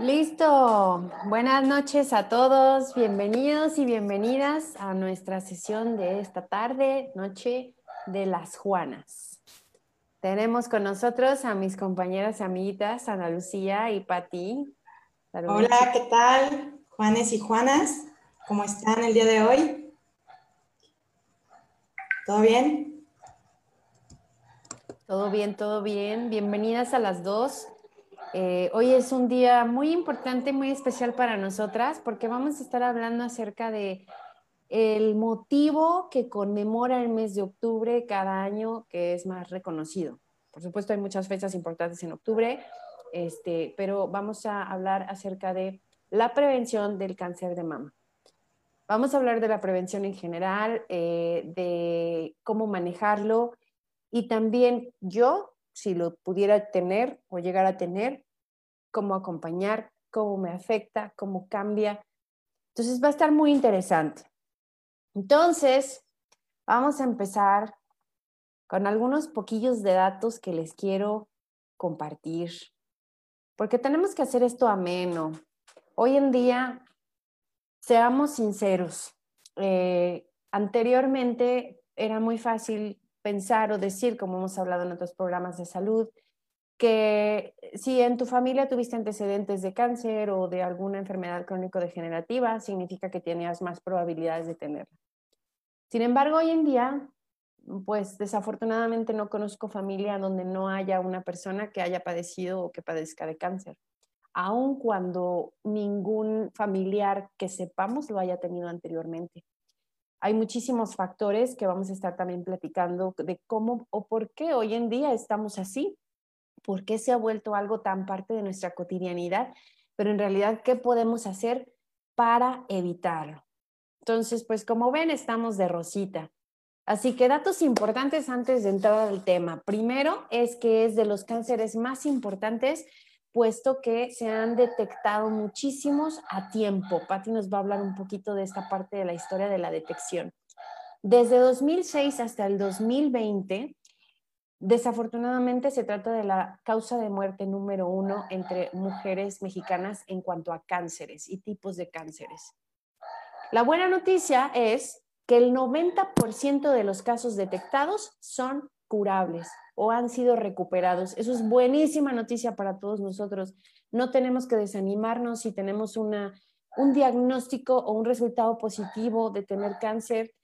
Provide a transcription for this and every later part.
Listo. Buenas noches a todos. Bienvenidos y bienvenidas a nuestra sesión de esta tarde, noche de las Juanas. Tenemos con nosotros a mis compañeras y amiguitas Ana Lucía y Patti. Hola, ¿qué tal? Juanes y Juanas, ¿cómo están el día de hoy? ¿Todo bien? Todo bien, todo bien. Bienvenidas a las dos. Eh, hoy es un día muy importante, muy especial para nosotras, porque vamos a estar hablando acerca de el motivo que conmemora el mes de octubre cada año que es más reconocido. Por supuesto, hay muchas fechas importantes en octubre, este, pero vamos a hablar acerca de la prevención del cáncer de mama. Vamos a hablar de la prevención en general, eh, de cómo manejarlo y también yo si lo pudiera tener o llegar a tener, cómo acompañar, cómo me afecta, cómo cambia. Entonces va a estar muy interesante. Entonces, vamos a empezar con algunos poquillos de datos que les quiero compartir, porque tenemos que hacer esto ameno. Hoy en día, seamos sinceros, eh, anteriormente era muy fácil pensar o decir, como hemos hablado en otros programas de salud, que si en tu familia tuviste antecedentes de cáncer o de alguna enfermedad crónico-degenerativa, significa que tenías más probabilidades de tenerla. Sin embargo, hoy en día, pues desafortunadamente no conozco familia donde no haya una persona que haya padecido o que padezca de cáncer, aun cuando ningún familiar que sepamos lo haya tenido anteriormente. Hay muchísimos factores que vamos a estar también platicando de cómo o por qué hoy en día estamos así, por qué se ha vuelto algo tan parte de nuestra cotidianidad, pero en realidad, ¿qué podemos hacer para evitarlo? Entonces, pues como ven, estamos de rosita. Así que datos importantes antes de entrar al tema. Primero es que es de los cánceres más importantes puesto que se han detectado muchísimos a tiempo. Patti nos va a hablar un poquito de esta parte de la historia de la detección. Desde 2006 hasta el 2020, desafortunadamente se trata de la causa de muerte número uno entre mujeres mexicanas en cuanto a cánceres y tipos de cánceres. La buena noticia es que el 90% de los casos detectados son curables o han sido recuperados. Eso es buenísima noticia para todos nosotros. No tenemos que desanimarnos si tenemos una, un diagnóstico o un resultado positivo de tener cáncer.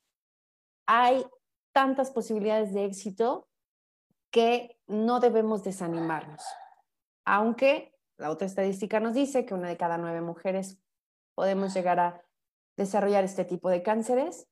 Hay tantas posibilidades de éxito que no debemos desanimarnos. Aunque la otra estadística nos dice que una de cada nueve mujeres podemos llegar a desarrollar este tipo de cánceres,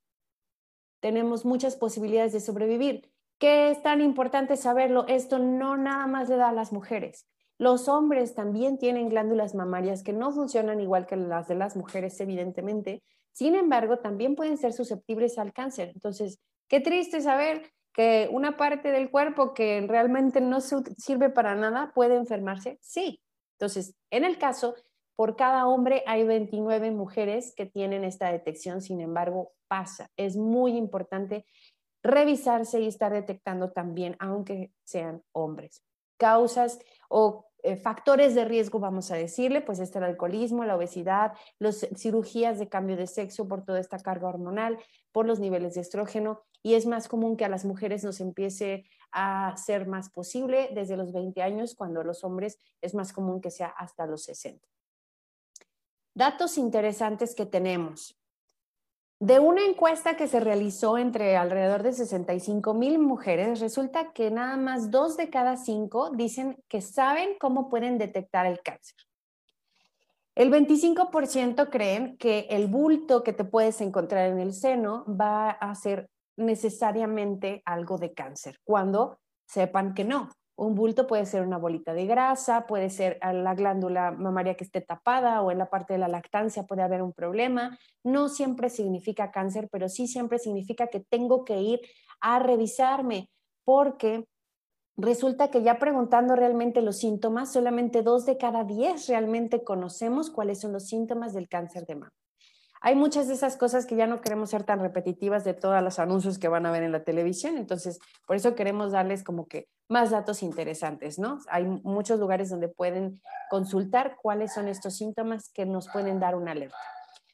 tenemos muchas posibilidades de sobrevivir. ¿Qué es tan importante saberlo? Esto no nada más le da a las mujeres. Los hombres también tienen glándulas mamarias que no funcionan igual que las de las mujeres, evidentemente. Sin embargo, también pueden ser susceptibles al cáncer. Entonces, qué triste saber que una parte del cuerpo que realmente no sirve para nada puede enfermarse. Sí. Entonces, en el caso, por cada hombre hay 29 mujeres que tienen esta detección. Sin embargo, pasa. Es muy importante revisarse y estar detectando también, aunque sean hombres. Causas o eh, factores de riesgo, vamos a decirle, pues está el alcoholismo, la obesidad, las cirugías de cambio de sexo por toda esta carga hormonal, por los niveles de estrógeno, y es más común que a las mujeres nos empiece a ser más posible desde los 20 años, cuando a los hombres es más común que sea hasta los 60. Datos interesantes que tenemos. De una encuesta que se realizó entre alrededor de 65 mil mujeres, resulta que nada más dos de cada cinco dicen que saben cómo pueden detectar el cáncer. El 25% creen que el bulto que te puedes encontrar en el seno va a ser necesariamente algo de cáncer, cuando sepan que no. Un bulto puede ser una bolita de grasa, puede ser la glándula mamaria que esté tapada o en la parte de la lactancia puede haber un problema. No siempre significa cáncer, pero sí siempre significa que tengo que ir a revisarme porque resulta que ya preguntando realmente los síntomas, solamente dos de cada diez realmente conocemos cuáles son los síntomas del cáncer de mama. Hay muchas de esas cosas que ya no queremos ser tan repetitivas de todos los anuncios que van a ver en la televisión, entonces por eso queremos darles como que más datos interesantes, ¿no? Hay muchos lugares donde pueden consultar cuáles son estos síntomas que nos pueden dar una alerta.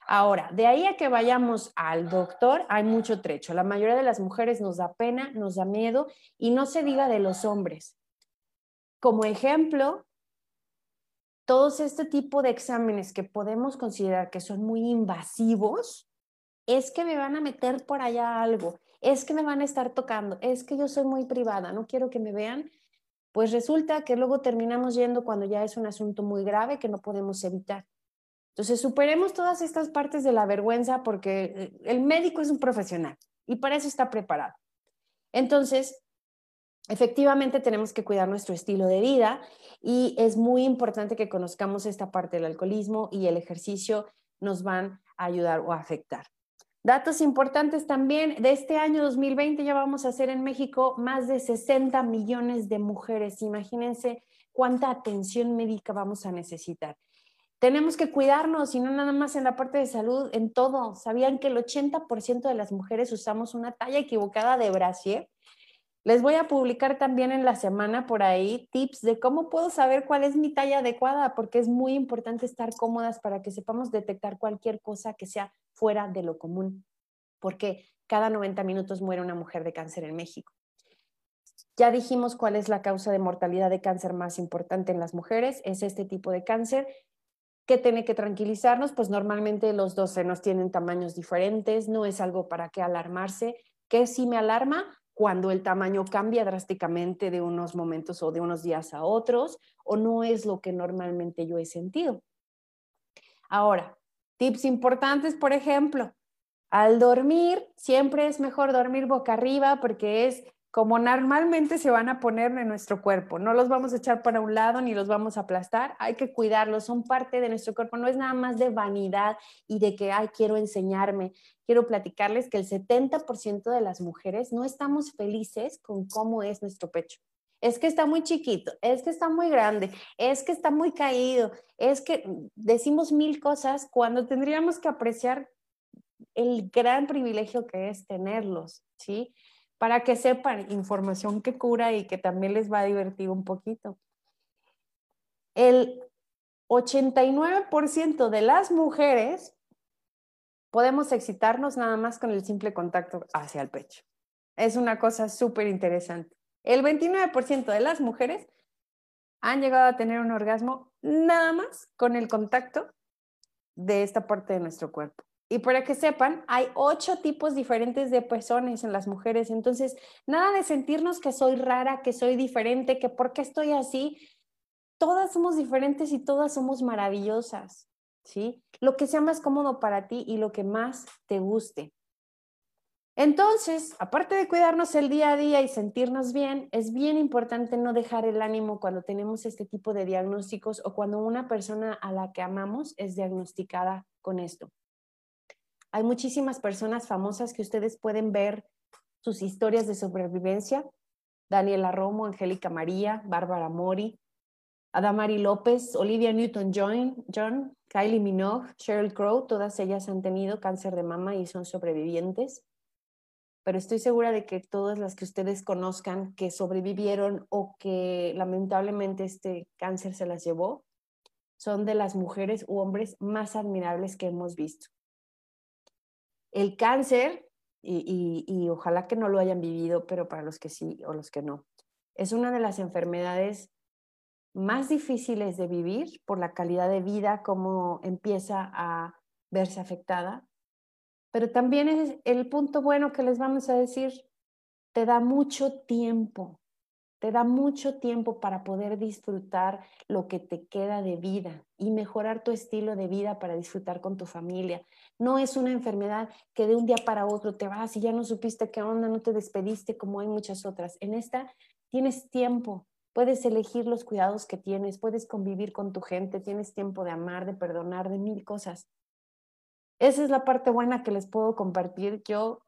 Ahora, de ahí a que vayamos al doctor, hay mucho trecho. La mayoría de las mujeres nos da pena, nos da miedo y no se diga de los hombres. Como ejemplo, todos este tipo de exámenes que podemos considerar que son muy invasivos, es que me van a meter por allá algo, es que me van a estar tocando, es que yo soy muy privada, no quiero que me vean, pues resulta que luego terminamos yendo cuando ya es un asunto muy grave que no podemos evitar. Entonces, superemos todas estas partes de la vergüenza porque eh, el médico es un profesional y para eso está preparado. Entonces, efectivamente tenemos que cuidar nuestro estilo de vida y es muy importante que conozcamos esta parte del alcoholismo y el ejercicio nos van a ayudar o a afectar. Datos importantes también, de este año 2020 ya vamos a hacer en México más de 60 millones de mujeres. Imagínense cuánta atención médica vamos a necesitar. Tenemos que cuidarnos y no nada más en la parte de salud, en todo. ¿Sabían que el 80% de las mujeres usamos una talla equivocada de brasier? Les voy a publicar también en la semana por ahí tips de cómo puedo saber cuál es mi talla adecuada, porque es muy importante estar cómodas para que sepamos detectar cualquier cosa que sea fuera de lo común, porque cada 90 minutos muere una mujer de cáncer en México. Ya dijimos cuál es la causa de mortalidad de cáncer más importante en las mujeres, es este tipo de cáncer ¿Qué tiene que tranquilizarnos? Pues normalmente los dos senos tienen tamaños diferentes, no es algo para qué alarmarse. ¿Qué sí me alarma? Cuando el tamaño cambia drásticamente de unos momentos o de unos días a otros, o no es lo que normalmente yo he sentido. Ahora, tips importantes, por ejemplo, al dormir, siempre es mejor dormir boca arriba porque es como normalmente se van a poner en nuestro cuerpo. No los vamos a echar para un lado ni los vamos a aplastar. Hay que cuidarlos, son parte de nuestro cuerpo. No es nada más de vanidad y de que, ay, quiero enseñarme. Quiero platicarles que el 70% de las mujeres no estamos felices con cómo es nuestro pecho. Es que está muy chiquito, es que está muy grande, es que está muy caído, es que decimos mil cosas cuando tendríamos que apreciar el gran privilegio que es tenerlos, ¿sí? Para que sepan información que cura y que también les va a divertir un poquito. El 89% de las mujeres podemos excitarnos nada más con el simple contacto hacia el pecho. Es una cosa súper interesante. El 29% de las mujeres han llegado a tener un orgasmo nada más con el contacto de esta parte de nuestro cuerpo. Y para que sepan, hay ocho tipos diferentes de pezones en las mujeres. Entonces, nada de sentirnos que soy rara, que soy diferente, que por qué estoy así. Todas somos diferentes y todas somos maravillosas, ¿sí? Lo que sea más cómodo para ti y lo que más te guste. Entonces, aparte de cuidarnos el día a día y sentirnos bien, es bien importante no dejar el ánimo cuando tenemos este tipo de diagnósticos o cuando una persona a la que amamos es diagnosticada con esto. Hay muchísimas personas famosas que ustedes pueden ver sus historias de sobrevivencia. Daniela Romo, Angélica María, Bárbara Mori, Adamari López, Olivia Newton-John, John, Kylie Minogue, Sheryl Crow, todas ellas han tenido cáncer de mama y son sobrevivientes. Pero estoy segura de que todas las que ustedes conozcan que sobrevivieron o que lamentablemente este cáncer se las llevó, son de las mujeres u hombres más admirables que hemos visto. El cáncer, y, ojalá que no lo hayan vivido, pero para los que sí o los que no, es una de las enfermedades más difíciles de vivir por la calidad de vida, cómo empieza a verse afectada. Pero también es el punto bueno que les vamos a decir, te da mucho tiempo, te da mucho tiempo para poder disfrutar lo que te queda de vida y mejorar tu estilo de vida para disfrutar con tu familia. No es una enfermedad que de un día para otro te vas y ya no supiste qué onda, no te despediste como hay muchas otras. En esta tienes tiempo, puedes elegir los cuidados que tienes, puedes convivir con tu gente, tienes tiempo de amar, de perdonar, de mil cosas. Esa es la parte buena que les puedo compartir. Yo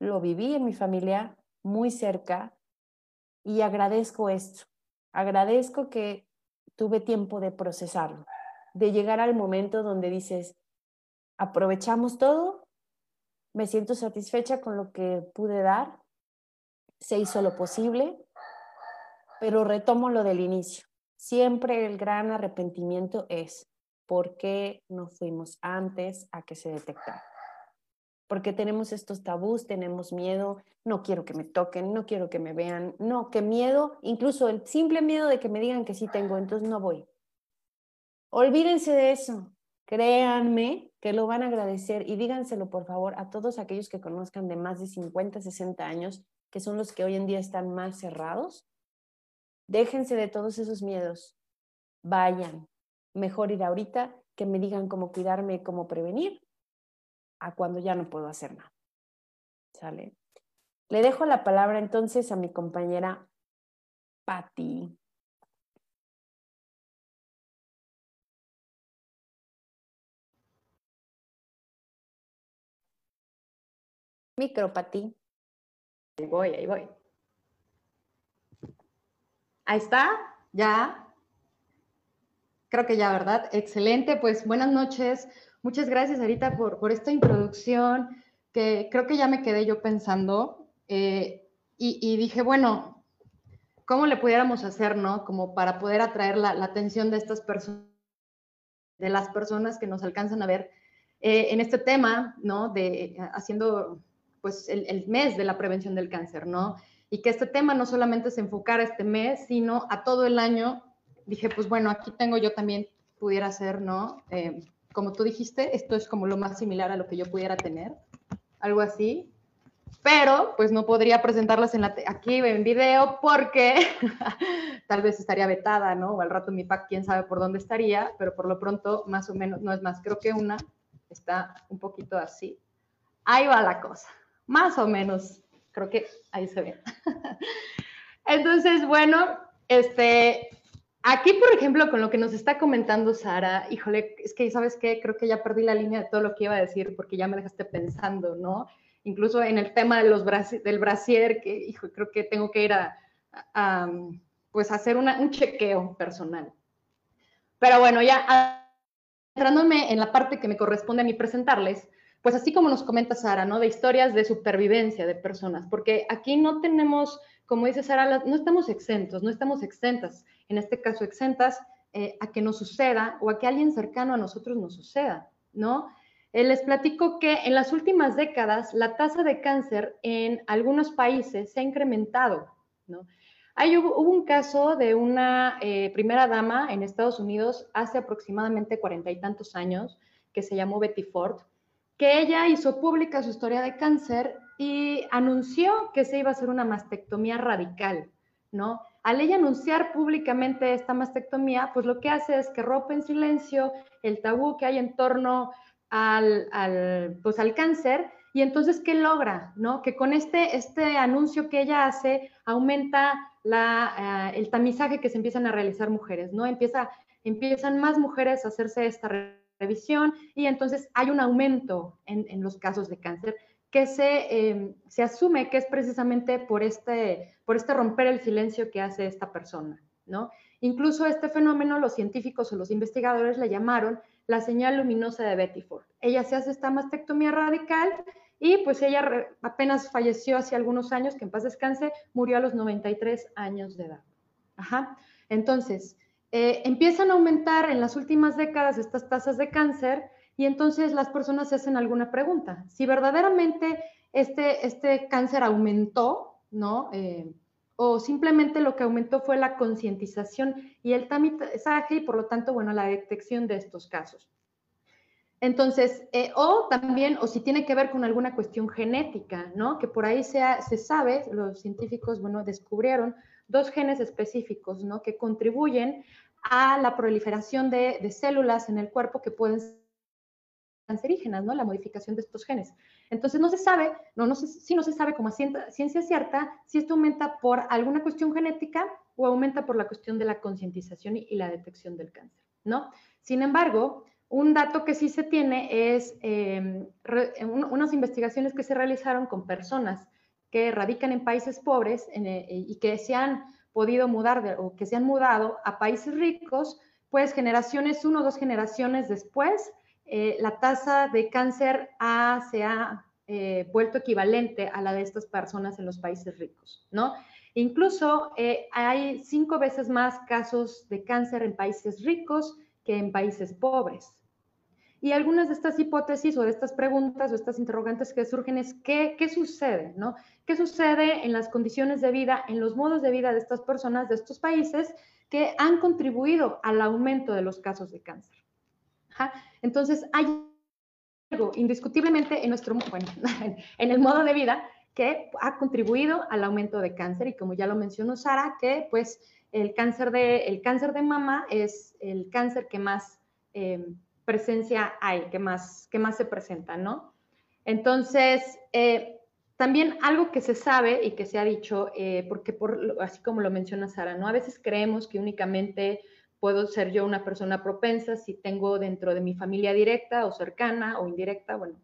lo viví en mi familia muy cerca, y agradezco esto. Agradezco que tuve tiempo de procesarlo, de llegar al momento donde dices, aprovechamos todo, me siento satisfecha con lo que pude dar, se hizo lo posible, pero retomo lo del inicio. Siempre el gran arrepentimiento es, ¿por qué no fuimos antes a que se detectara? Porque tenemos estos tabús, tenemos miedo, no quiero que me toquen, no quiero que me vean, no, qué miedo, incluso el simple miedo de que me digan que sí tengo, entonces no voy. Olvídense de eso, créanme que lo van a agradecer y díganselo por favor a todos aquellos que conozcan de más de 50, 60 años, que son los que hoy en día están más cerrados. Déjense de todos esos miedos, vayan, mejor ir ahorita que me digan cómo cuidarme, cómo prevenir, a cuando ya no puedo hacer nada. ¿Sale? Le dejo la palabra entonces a mi compañera Patti. Micro, Patti. Ahí voy, ahí voy. Ahí está, ya creo que ya, ¿verdad? Excelente, pues buenas noches. Muchas gracias, Arita, por, por esta introducción, que creo que ya me quedé yo pensando eh, y, dije, bueno, ¿cómo le pudiéramos hacer, no? Como para poder atraer la, atención de estas personas, de las personas que nos alcanzan a ver eh, en este tema, ¿no? De haciendo, pues, el, el mes de la prevención del cáncer, ¿no? Y que este tema no solamente se enfocara este mes, sino a todo el año dije, pues bueno, aquí tengo yo también, pudiera ser, ¿no? Eh, como tú dijiste, esto es como lo más similar a lo que yo pudiera tener, algo así. Pero, pues no podría presentarlas en la aquí en video porque tal vez estaría vetada, ¿no? O al rato mi pack, quién sabe por dónde estaría, pero por lo pronto, más o menos, no es más, creo que una está un poquito así. Ahí va la cosa, más o menos, creo que ahí se ve. Entonces, bueno, este, Aquí, por ejemplo, con lo que nos está comentando Sara, híjole, es que, ¿sabes qué? Creo que ya perdí la línea de todo lo que iba a decir porque ya me dejaste pensando, ¿no? Incluso en el tema de los del brasier, que, hijo, creo que tengo que ir a, pues, hacer un chequeo personal. Pero bueno, ya entrándome en la parte que me corresponde a mí presentarles, pues así como nos comenta Sara, ¿no? De historias de supervivencia de personas, porque aquí no tenemos como dice Sara, no estamos exentos, no estamos exentas, en este caso exentas, eh, a que nos suceda o a que alguien cercano a nosotros nos suceda, ¿no? Eh, les platico que en las últimas décadas la tasa de cáncer en algunos países se ha incrementado, ¿no? Hay, hubo, un caso de una eh, primera dama en Estados Unidos hace aproximadamente cuarenta y tantos años, que se llamó Betty Ford, que ella hizo pública su historia de cáncer y anunció que se iba a hacer una mastectomía radical, ¿no? Al ella anunciar públicamente esta mastectomía, pues lo que hace es que rompe en silencio el tabú que hay en torno al, al, pues al cáncer y entonces, ¿qué logra? ¿no? Que con este, este anuncio que ella hace aumenta la, eh, el tamizaje que se empiezan a realizar mujeres, ¿no? Empieza, empiezan más mujeres a hacerse esta revisión y entonces hay un aumento en, en los casos de cáncer que se, em, se, asume que es precisamente por este, por este romper el silencio que hace esta persona, ¿no? Incluso este fenómeno los científicos o los investigadores le llamaron la señal luminosa de Betty Ford. Ella se hace esta mastectomía radical y pues ella apenas falleció hace algunos años, que en paz descanse, murió a los 93 años de edad. Ajá. Entonces, eh, empiezan a aumentar en las últimas décadas estas tasas de cáncer y entonces las personas se hacen alguna pregunta. Si verdaderamente este, este cáncer aumentó, ¿no? Eh, o simplemente lo que aumentó fue la concientización y el tamizaje y por lo tanto, bueno, la detección de estos casos. Entonces, eh, o también, o si tiene que ver con alguna cuestión genética, ¿no? Que por ahí se, se sabe, los científicos, bueno, descubrieron dos genes específicos, ¿no? Que contribuyen a la proliferación de, de células en el cuerpo que pueden cancerígenas, ¿no? La modificación de estos genes. Entonces, no se sabe, no, no sé si no se sabe como ciencia cierta si esto aumenta por alguna cuestión genética o aumenta por la cuestión de la concientización y, la detección del cáncer, ¿no? Sin embargo, un dato que sí se tiene es em, unas investigaciones que se realizaron con personas que radican en países pobres eh, y que se han podido mudar o que se han mudado a países ricos, pues generaciones, uno o dos generaciones después, eh, la tasa de cáncer se ha eh, vuelto equivalente a la de estas personas en los países ricos, ¿no? Incluso eh, hay cinco veces más casos de cáncer en países ricos que en países pobres. Y algunas de estas hipótesis o de estas preguntas o estas interrogantes que surgen es ¿qué, qué sucede? ¿no? ¿Qué sucede en las condiciones de vida, en los modos de vida de estas personas, de estos países que han contribuido al aumento de los casos de cáncer? Entonces, hay algo indiscutiblemente en nuestro, bueno, en el modo de vida que ha contribuido al aumento de cáncer y como ya lo mencionó Sara, que pues el cáncer de, el cáncer de mama es el cáncer que más eh, presencia hay, que más, que más se presenta, ¿no? Entonces, eh, también algo que se sabe y que se ha dicho, eh, porque por, así como lo menciona Sara, ¿no? A veces creemos que únicamente puedo ser yo una persona propensa si tengo dentro de mi familia directa o cercana o indirecta, bueno,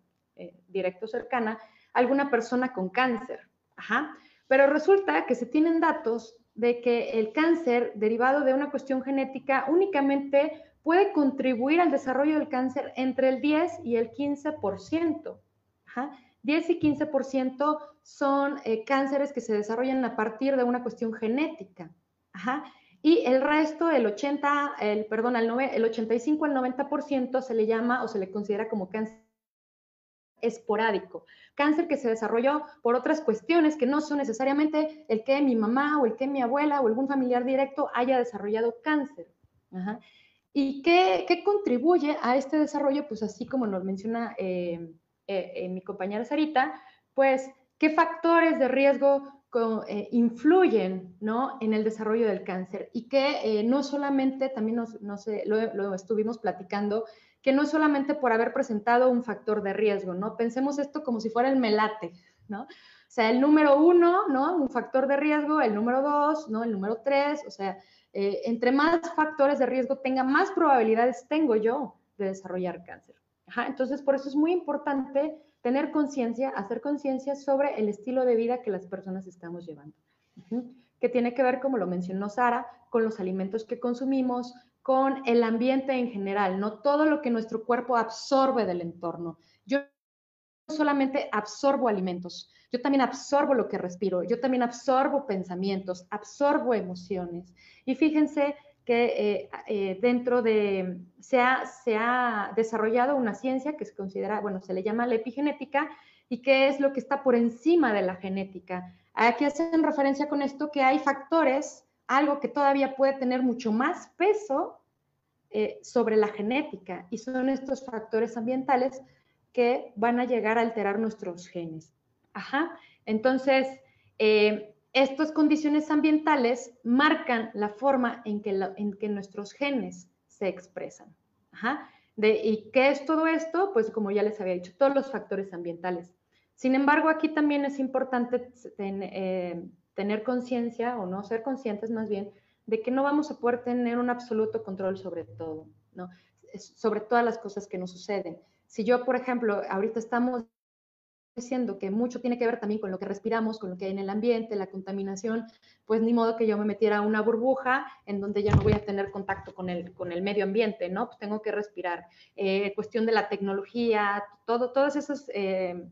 directo o cercana, alguna persona con cáncer. Ajá. Pero resulta que se tienen datos de que el cáncer derivado de una cuestión genética únicamente puede contribuir al desarrollo del cáncer entre el 10 y el 15%. Ajá. 10 y 15% son eh, cánceres que se desarrollan a partir de una cuestión genética. Ajá. Y el resto, el 80, el, perdón, el, el 85 al 90% se le llama o se le considera como cáncer esporádico. Cáncer que se desarrolló por otras cuestiones que no son necesariamente el que mi mamá o el que mi abuela o algún familiar directo haya desarrollado cáncer. ¿Y qué, contribuye a este desarrollo? Pues así como nos menciona eh, eh, eh, mi compañera Sarita, pues qué factores de riesgo influyen ¿no? en el desarrollo del cáncer y que no solamente, también no sé, lo, estuvimos platicando, que no solamente por haber presentado un factor de riesgo, ¿no? Pensemos esto como si fuera el melate, ¿no? O sea, el número uno, ¿no? Un factor de riesgo, el número dos, ¿no? El número tres, o sea, eh, entre más factores de riesgo tenga, más probabilidades tengo yo de desarrollar cáncer. entonces, por eso es muy importante tener conciencia, hacer conciencia sobre el estilo de vida que las personas estamos llevando, que tiene que ver, como lo mencionó Sara, con los alimentos que consumimos, con el ambiente en general, no todo lo que nuestro cuerpo absorbe del entorno. Yo solamente absorbo alimentos, yo también absorbo lo que respiro, yo también absorbo pensamientos, absorbo emociones. Y fíjense que eh, eh, dentro de, se ha, se ha desarrollado una ciencia que se considera, bueno, se le llama la epigenética y que es lo que está por encima de la genética. Aquí hacen referencia con esto que hay factores algo que todavía puede tener mucho más peso eh, sobre la genética y son estos factores ambientales que van a llegar a alterar nuestros genes. Ajá. Entonces, estas condiciones ambientales marcan la forma en que, en que nuestros genes se expresan. Ajá. De, ¿Y qué es todo esto? Pues como ya les había dicho, todos los factores ambientales. Sin embargo, aquí también es importante eh, tener conciencia o no ser conscientes más bien de que no vamos a poder tener un absoluto control sobre todo, ¿no? sobre todas las cosas que nos suceden. Si yo, por ejemplo, ahorita estamos diciendo que mucho tiene que ver también con lo que respiramos, con lo que hay en el ambiente, la contaminación, pues ni modo que yo me metiera a una burbuja en donde ya no voy a tener contacto con el, con el medio ambiente, ¿no? Pues tengo que respirar. Eh, cuestión de la tecnología, todo, todas esas eh,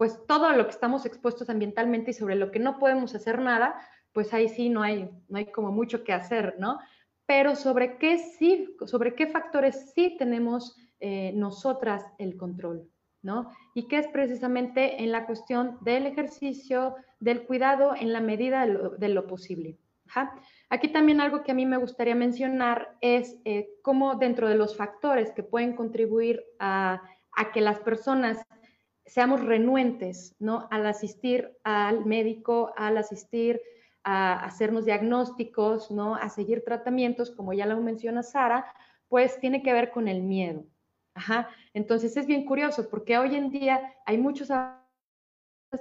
pues todo lo que estamos expuestos ambientalmente y sobre lo que no podemos hacer nada, pues ahí sí no hay, no hay como mucho que hacer, ¿no? Pero sobre qué sí, sobre qué factores sí tenemos eh, nosotras el control, ¿no? Y que es precisamente en la cuestión del ejercicio, del cuidado en la medida de lo, posible. Aquí también algo que a mí me gustaría mencionar es eh, cómo dentro de los factores que pueden contribuir a, a que las personas seamos renuentes, ¿no? Al asistir al médico, al asistir a hacernos diagnósticos, ¿no? A seguir tratamientos, como ya lo menciona Sara, pues tiene que ver con el miedo. Entonces es bien curioso porque hoy en día hay muchos avances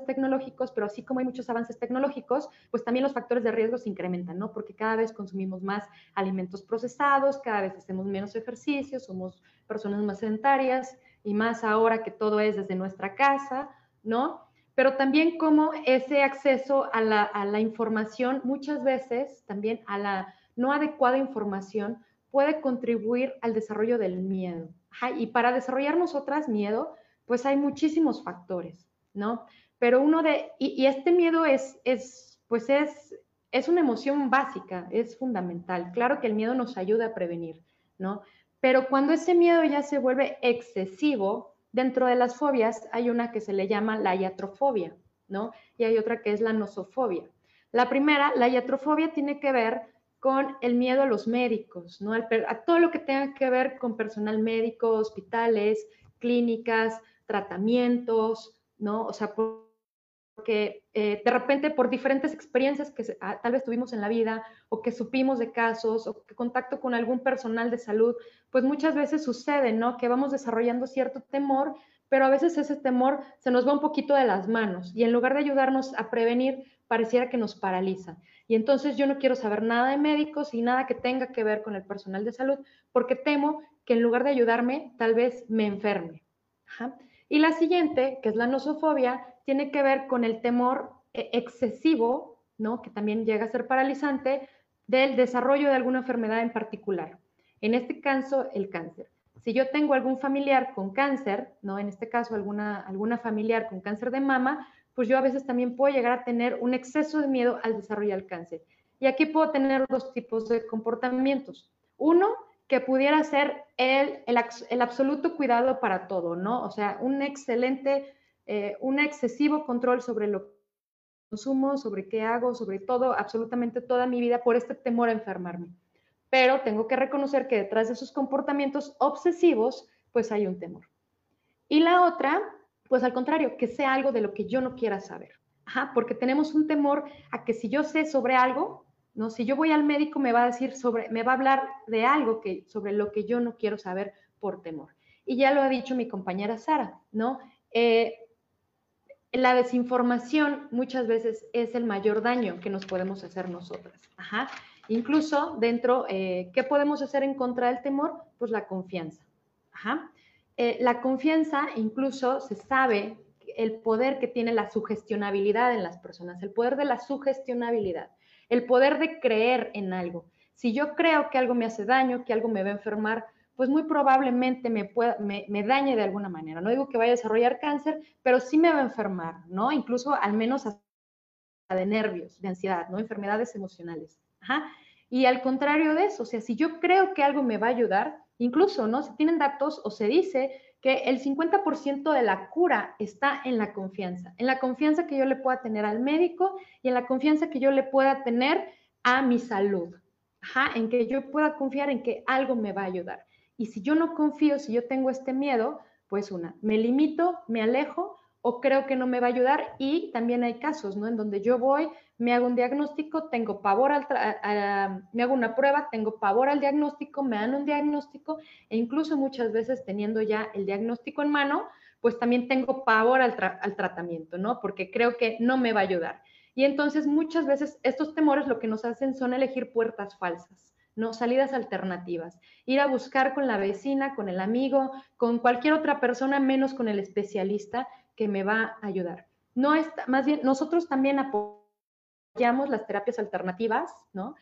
tecnológicos, pero así como hay muchos avances tecnológicos, pues también los factores de riesgo se incrementan, ¿no? Porque cada vez consumimos más alimentos procesados, cada vez hacemos menos ejercicio, somos personas más sedentarias, y más ahora que todo es desde nuestra casa, ¿no? Pero también como ese acceso a la, información, muchas veces también a la no adecuada información, puede contribuir al desarrollo del miedo. Y para desarrollar nosotras miedo, pues hay muchísimos factores, ¿no? Pero uno de, y, este miedo es, es, pues es, es una emoción básica, es fundamental. Claro que el miedo nos ayuda a prevenir, ¿no? Pero cuando ese miedo ya se vuelve excesivo, dentro de las fobias hay una que se le llama la iatrofobia, ¿no? Y hay otra que es la nosofobia. La primera, la iatrofobia, tiene que ver con el miedo a los médicos, ¿no? a todo lo que tenga que ver con personal médico, hospitales, clínicas, tratamientos, ¿no? O sea, porque eh, de repente por diferentes experiencias que ah, tal vez tuvimos en la vida o que supimos de casos o que contacto con algún personal de salud, pues muchas veces sucede, ¿no? Que vamos desarrollando cierto temor, pero a veces ese temor se nos va un poquito de las manos y en lugar de ayudarnos a prevenir, pareciera que nos paraliza. Y entonces yo no quiero saber nada de médicos y nada que tenga que ver con el personal de salud, porque temo que en lugar de ayudarme, tal vez me enferme. Y la siguiente, que es la nosofobia, tiene que ver con el temor eh, excesivo, ¿no? que también llega a ser paralizante, del desarrollo de alguna enfermedad en particular. En este caso, el cáncer. Si yo tengo algún familiar con cáncer, ¿no? En este caso, alguna, alguna familiar con cáncer de mama, pues yo a veces también puedo llegar a tener un exceso de miedo al desarrollar el cáncer. Y aquí puedo tener dos tipos de comportamientos. Uno, que pudiera ser el, el, absoluto cuidado para todo, ¿no? O sea, un excelente, eh, un excesivo control sobre lo que consumo, sobre qué hago, sobre todo, absolutamente toda mi vida por este temor a enfermarme. Pero tengo que reconocer que detrás de esos comportamientos obsesivos, pues hay un temor. Y la otra pues al contrario, que sea algo de lo que yo no quiera saber. Ajá, porque tenemos un temor a que si yo sé sobre algo, ¿no? Si yo voy al médico me va a decir sobre, me va a hablar de algo que, sobre lo que yo no quiero saber por temor. Y ya lo ha dicho mi compañera Sara, ¿no? Eh, la desinformación muchas veces es el mayor daño que nos podemos hacer nosotras. Ajá. Incluso dentro, eh, ¿qué podemos hacer en contra del temor? Pues la confianza. Ajá. Eh, la confianza incluso se sabe el poder que tiene la sugestionabilidad en las personas, el poder de la sugestionabilidad, el poder de creer en algo. Si yo creo que algo me hace daño, que algo me va a enfermar, pues muy probablemente me, dañe de alguna manera. No digo que vaya a desarrollar cáncer, pero sí me va a enfermar, ¿no? Incluso al menos de nervios, de ansiedad, ¿no? Enfermedades emocionales. Y al contrario de eso, o sea, si yo creo que algo me va a ayudar, Incluso, ¿no? Se tienen datos o se dice que el 50% de la cura está en la confianza, en la confianza que yo le pueda tener al médico y en la confianza que yo le pueda tener a mi salud. Ajá, en que yo pueda confiar en que algo me va a ayudar. Y si yo no confío, si yo tengo este miedo, pues una, me limito, me alejo o creo que no me va a ayudar y también hay casos, ¿no? En donde yo voy, me hago un diagnóstico, tengo pavor al, me hago una prueba, tengo pavor al diagnóstico, me dan un diagnóstico e incluso muchas veces teniendo ya el diagnóstico en mano, pues también tengo pavor al, al tratamiento, ¿no? Porque creo que no me va a ayudar. Y entonces muchas veces estos temores lo que nos hacen son elegir puertas falsas. ¿no? Salidas alternativas. Ir a buscar con la vecina, con el amigo, con cualquier otra persona, menos con el especialista que me va a ayudar. No está, más bien, nosotros también apoyamos las terapias alternativas, ¿no?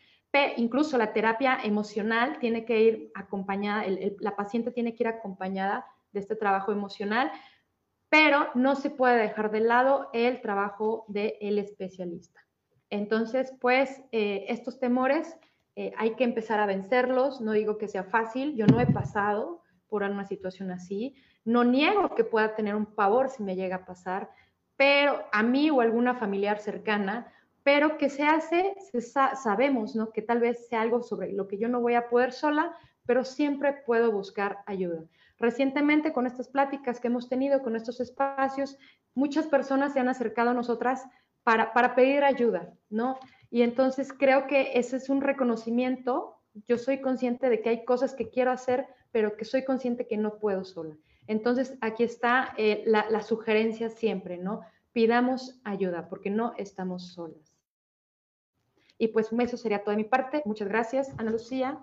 incluso la terapia emocional tiene que ir acompañada, la paciente tiene que ir acompañada de este trabajo emocional, pero no se puede dejar de lado el trabajo del especialista. Entonces, pues, eh, estos temores eh, hay que empezar a vencerlos. No digo que sea fácil, yo no he pasado por una situación así. No niego que pueda tener un pavor si me llega a pasar, pero a mí o alguna familiar cercana pero que se hace, sabemos, ¿no? Que tal vez sea algo sobre lo que yo no voy a poder sola, pero siempre puedo buscar ayuda. Recientemente, con estas pláticas que hemos tenido, con estos espacios, muchas personas se han acercado a nosotras para, para pedir ayuda, ¿no? Y entonces creo que ese es un reconocimiento. Yo soy consciente de que hay cosas que quiero hacer, pero que soy consciente que no puedo sola. Entonces, aquí está eh, la, la sugerencia siempre, ¿no? Pidamos ayuda porque no estamos solas. Y pues eso sería toda mi parte. Muchas gracias, Ana Lucía.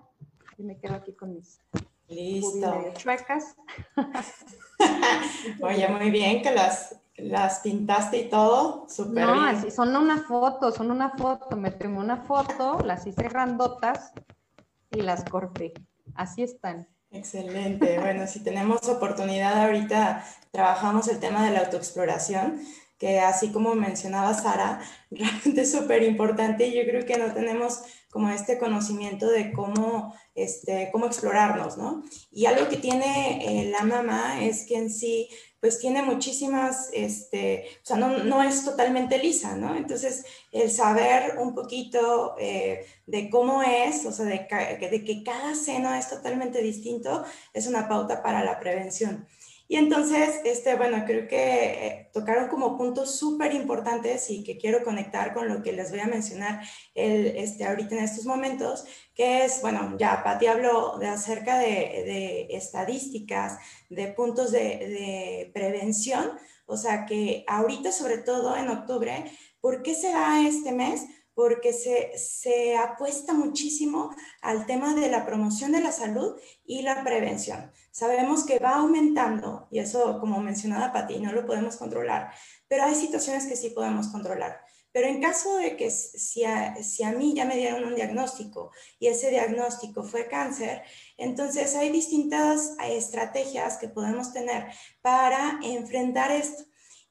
Y me quedo aquí con mis Listo. chuecas. Oye, muy bien que las, las pintaste y todo. Súper no, así son una foto, son una foto. Me tomé una foto, las hice grandotas y las corté. Así están. Excelente. Bueno, si tenemos oportunidad ahorita, trabajamos el tema de la autoexploración, que así como mencionaba Sara, realmente es súper importante y yo creo que no tenemos como este conocimiento de cómo, este, cómo explorarnos, ¿no? Y algo que tiene eh, la mamá es que en sí pues tiene muchísimas, este, o sea, no, no, es totalmente lisa, ¿no? Entonces, el saber un poquito eh, de cómo es, o sea, de, de, que cada seno es totalmente distinto, es una pauta para la prevención. Y entonces, este, bueno, creo que eh, tocaron como puntos súper importantes y que quiero conectar con lo que les voy a mencionar el, este, ahorita en estos momentos, que es, bueno, ya Pati habló de acerca de, de estadísticas, de puntos de, de, prevención, o sea que ahorita, sobre todo en octubre, ¿por qué se da este mes? Porque se, se, apuesta muchísimo al tema de la promoción de la salud y la prevención. Sabemos que va aumentando, y eso, como mencionaba Pati, no lo podemos controlar, pero hay situaciones que sí podemos controlar. Pero en caso de que si a, si a mí ya me dieron un diagnóstico y ese diagnóstico fue cáncer, entonces hay distintas estrategias que podemos tener para enfrentar esto.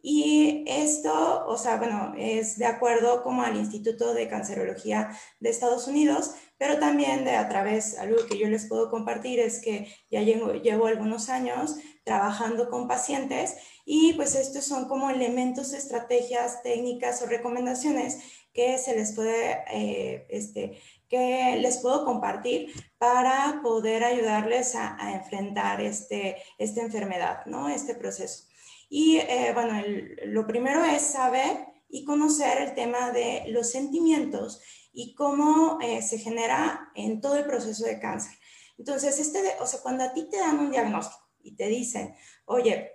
Y esto, o sea, bueno, es de acuerdo como al Instituto de Cancerología de Estados Unidos, pero también de a través, algo que yo les puedo compartir es que ya llevo, algunos años trabajando con pacientes y pues estos son como elementos, estrategias, técnicas o recomendaciones que se les puede, eh, este, que les puedo compartir para poder ayudarles a, a enfrentar este, esta enfermedad, ¿no? Este proceso. Y eh, bueno, lo primero es saber y conocer el tema de los sentimientos y cómo eh, se genera en todo el proceso de cáncer. Entonces, este o sea, cuando a ti te dan un diagnóstico y te dicen, oye,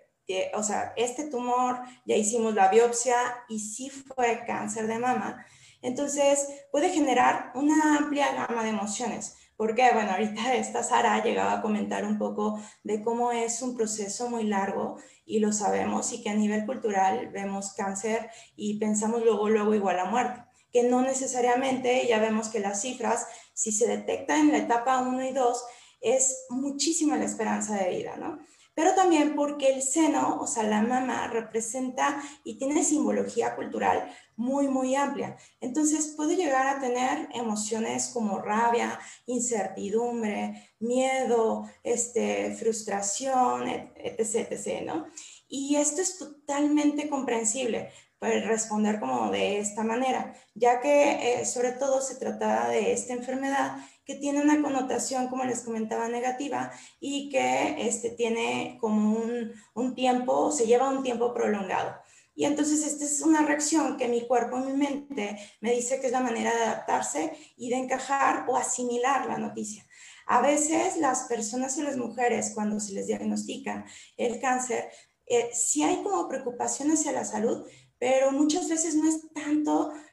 o sea, este tumor, ya hicimos la biopsia y sí fue cáncer de mama, entonces puede generar una amplia gama de emociones. Porque, bueno, ahorita esta Sara ha llegado a comentar un poco de cómo es un proceso muy largo y lo sabemos y que a nivel cultural vemos cáncer y pensamos luego, luego igual a muerte, que no necesariamente, ya vemos que las cifras, si se detecta en la etapa 1 y 2, es muchísima la esperanza de vida, ¿no? Pero también porque el seno, o sea, la mama, representa y tiene simbología cultural muy, muy amplia. Entonces puede llegar a tener emociones como rabia, incertidumbre, miedo, este, frustración, etc., etc., ¿no? Y esto es totalmente comprensible para responder como de esta manera, ya que eh, sobre todo se trata de esta enfermedad que tiene una connotación, como les comentaba, negativa y que este, tiene como un, un tiempo, se lleva un tiempo prolongado. Y entonces esta es una reacción que mi cuerpo, mi mente me dice que es la manera de adaptarse y de encajar o asimilar la noticia. A veces las personas y las mujeres cuando se les diagnostica el cáncer, eh, sí hay como preocupación hacia la salud, pero muchas veces no es tanto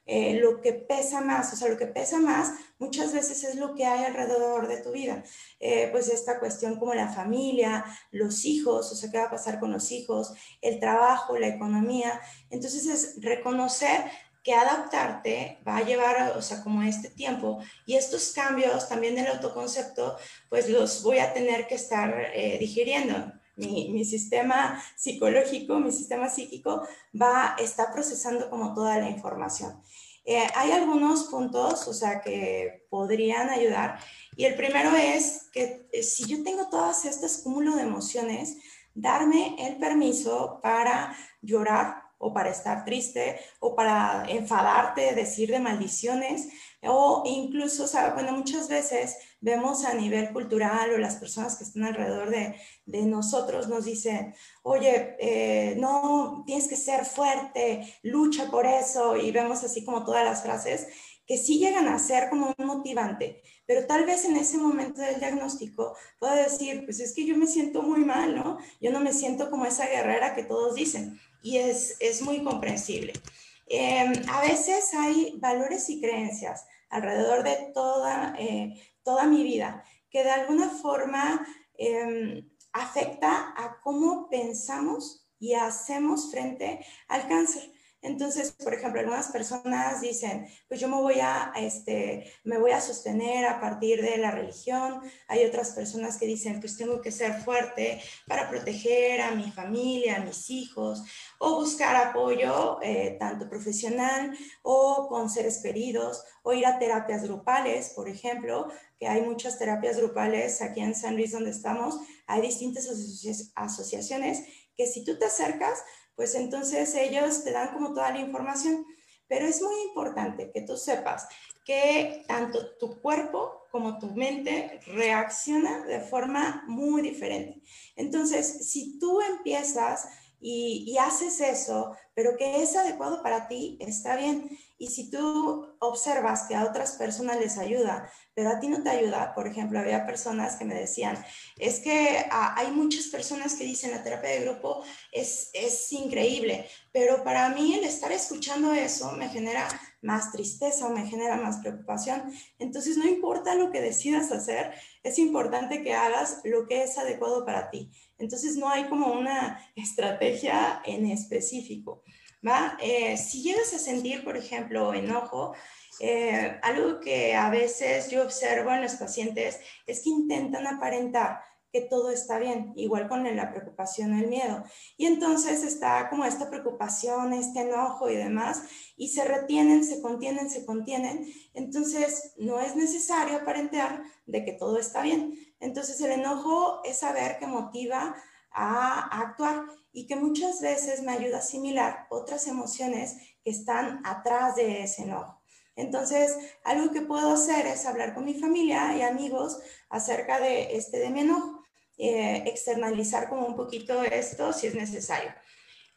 eh, lo que pesa más, o sea, lo que pesa más muchas veces es lo que hay alrededor de tu vida. Eh, pues esta cuestión como la familia, los hijos, o sea, qué va a pasar con los hijos, el trabajo, la economía. Entonces es reconocer que adaptarte va a llevar, o sea, como este tiempo y estos cambios también del autoconcepto, pues los voy a tener que estar eh, digiriendo mi, sistema psicológico, mi sistema psíquico va, está procesando como toda la información. Eh, hay algunos puntos, o sea, que podrían ayudar. Y el primero es que eh, si yo tengo todas estas cúmulo de emociones, darme el permiso para llorar o para estar triste o para enfadarte, decir de maldiciones o incluso, o sea, bueno, muchas veces vemos a nivel cultural o las personas que están alrededor de, de nosotros nos dicen, oye, eh, no, tienes que ser fuerte, lucha por eso y vemos así como todas las frases que sí llegan a ser como un motivante, pero tal vez en ese momento del diagnóstico pueda decir, pues es que yo me siento muy mal, ¿no? Yo no me siento como esa guerrera que todos dicen y es, es muy comprensible. Em, a veces hay valores y creencias alrededor de toda, eh, toda mi vida que de alguna forma em, afecta a cómo pensamos y hacemos frente al cáncer. Entonces, por ejemplo, algunas personas dicen, pues yo me voy a, este, me voy a sostener a partir de la religión. Hay otras personas que dicen, pues tengo que ser fuerte para proteger a mi familia, a mis hijos, o buscar apoyo eh, tanto profesional o con seres queridos, o ir a terapias grupales, por ejemplo, que hay muchas terapias grupales aquí en San Luis donde estamos. Hay distintas asociaciones que si tú te acercas, pues entonces ellos te dan como toda la información. Pero es muy importante que tú sepas que tanto tu cuerpo como tu mente reacciona de forma muy diferente. Entonces, si tú empiezas y, haces eso, pero que es adecuado para ti, está bien. Y si tú observas que a otras personas les ayuda, pero a ti no te ayuda, por ejemplo, había personas que me decían, es que ah, hay muchas personas que dicen la terapia de grupo es, es increíble, pero para mí el estar escuchando eso me genera más tristeza o me genera más preocupación. Entonces, no importa lo que decidas hacer, es importante que hagas lo que es adecuado para ti. Entonces, no hay como una estrategia en específico. Eh, si llegas a sentir, por ejemplo, enojo, eh, algo que a veces yo observo en los pacientes es que intentan aparentar que todo está bien, igual con la preocupación o el miedo. Y entonces está como esta preocupación, este enojo y demás, y se retienen, se contienen, se contienen. Entonces no es necesario aparentar de que todo está bien. Entonces el enojo es saber que motiva a, actuar y que muchas veces me ayuda a asimilar otras emociones que están atrás de ese enojo. Entonces, algo que puedo hacer es hablar con mi familia y amigos acerca de este de mi enojo, eh, externalizar como un poquito esto si es necesario.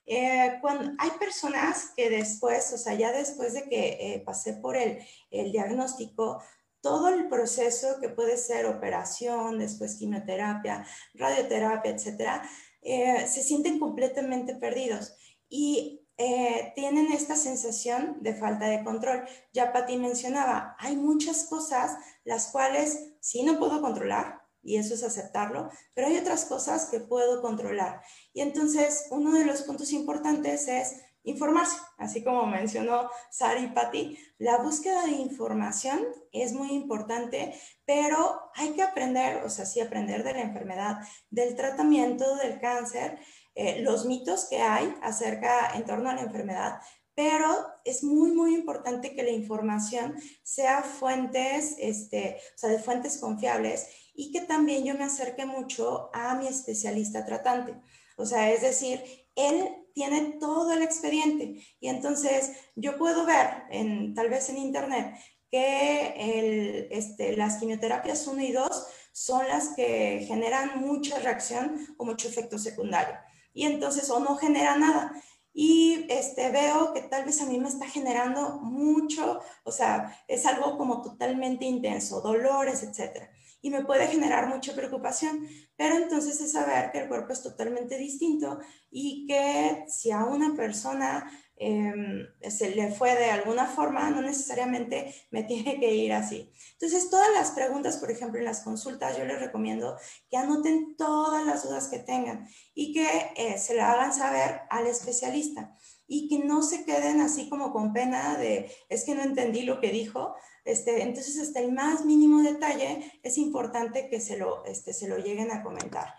Eh, cuando hay personas que después, o sea, ya después de que eh, pasé por el, el diagnóstico, todo el proceso que puede ser operación, después quimioterapia, radioterapia, etcétera, eh, se sienten completamente perdidos y eh, tienen esta sensación de falta de control. Ya Pati mencionaba, hay muchas cosas las cuales sí no puedo controlar, y eso es aceptarlo, pero hay otras cosas que puedo controlar. Y entonces, uno de los puntos importantes es informarse, así como mencionó Sari y Patti, la búsqueda de información es muy importante, pero hay que aprender, o sea, sí aprender de la enfermedad, del tratamiento del cáncer, eh, los mitos que hay acerca en torno a la enfermedad, pero es muy, muy importante que la información sea fuentes, este, o sea, de fuentes confiables y que también yo me acerque mucho a mi especialista tratante. O sea, es decir, él tiene todo el expediente y entonces yo puedo ver, en, tal vez en internet, que el, este, las quimioterapias 1 y 2 son las que generan mucha reacción o mucho efecto secundario. Y entonces o no genera nada. Y este, veo que tal vez a mí me está generando mucho, o sea, es algo como totalmente intenso, dolores, etcétera y me puede generar mucha preocupación, pero entonces es saber que el cuerpo es totalmente distinto y que si a una persona em, se le fue de alguna forma, no necesariamente me tiene que ir así. Entonces, todas las preguntas, por ejemplo, en las consultas, yo les recomiendo que anoten todas las dudas que tengan y que eh, se la hagan saber al especialista y que no se queden así como con pena de, es que no entendí lo que dijo, este, entonces, hasta el más mínimo detalle es importante que se lo, este, se lo lleguen a comentar.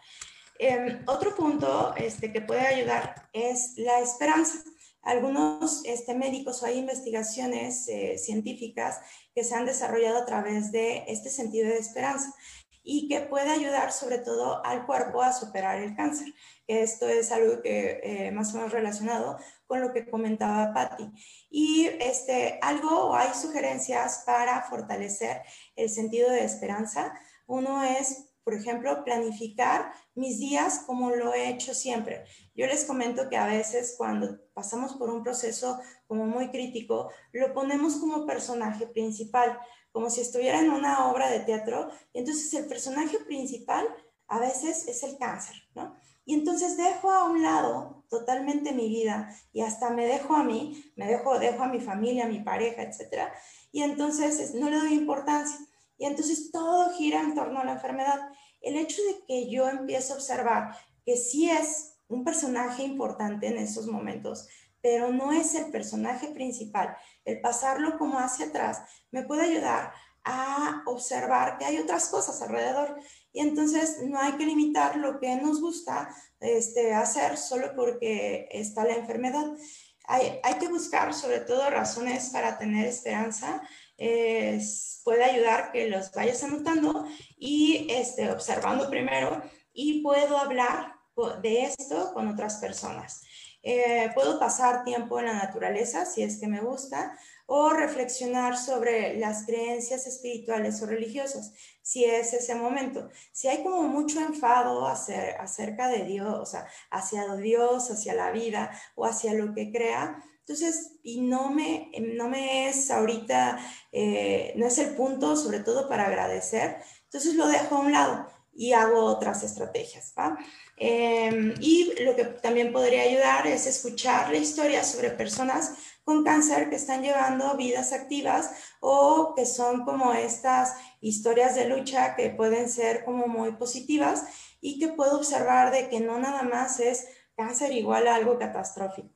Em, otro punto este, que puede ayudar es la esperanza. Algunos este, médicos o hay investigaciones eh, científicas que se han desarrollado a través de este sentido de esperanza y que puede ayudar sobre todo al cuerpo a superar el cáncer. Esto es algo que eh, más o menos relacionado con lo que comentaba Patti. Y este, algo hay sugerencias para fortalecer el sentido de esperanza. Uno es, por ejemplo, planificar mis días como lo he hecho siempre. Yo les comento que a veces cuando pasamos por un proceso como muy crítico, lo ponemos como personaje principal, como si estuviera en una obra de teatro. Entonces el personaje principal a veces es el cáncer, ¿no? Y entonces dejo a un lado totalmente mi vida y hasta me dejo a mí, me dejo, dejo a mi familia, a mi pareja, etc. Y entonces no le doy importancia. Y entonces todo gira en torno a la enfermedad. El hecho de que yo empiezo a observar que sí es un personaje importante en esos momentos, pero no es el personaje principal. El pasarlo como hacia atrás me puede ayudar a observar que hay otras cosas alrededor. Y entonces no hay que limitar lo que nos gusta este, hacer solo porque está la enfermedad. Hay, hay que buscar sobre todo razones para tener esperanza. puede ayudar que los vayas anotando y este, observando primero y puedo hablar de esto con otras personas. Eh, puedo pasar tiempo en la naturaleza si es que me gusta o reflexionar sobre las creencias espirituales o religiosas, si es ese momento. Si hay como mucho enfado acerca de Dios, o sea, hacia Dios, hacia la vida o hacia lo que crea, entonces, y no me, no me es ahorita, eh, no es el punto, sobre todo para agradecer, entonces lo dejo a un lado y hago otras estrategias. ¿va? Em, y lo que también podría ayudar es escuchar la historia sobre personas con cáncer que están llevando vidas activas o que son como estas historias de lucha que pueden ser como muy positivas y que puedo observar de que no nada más es cáncer igual a algo catastrófico.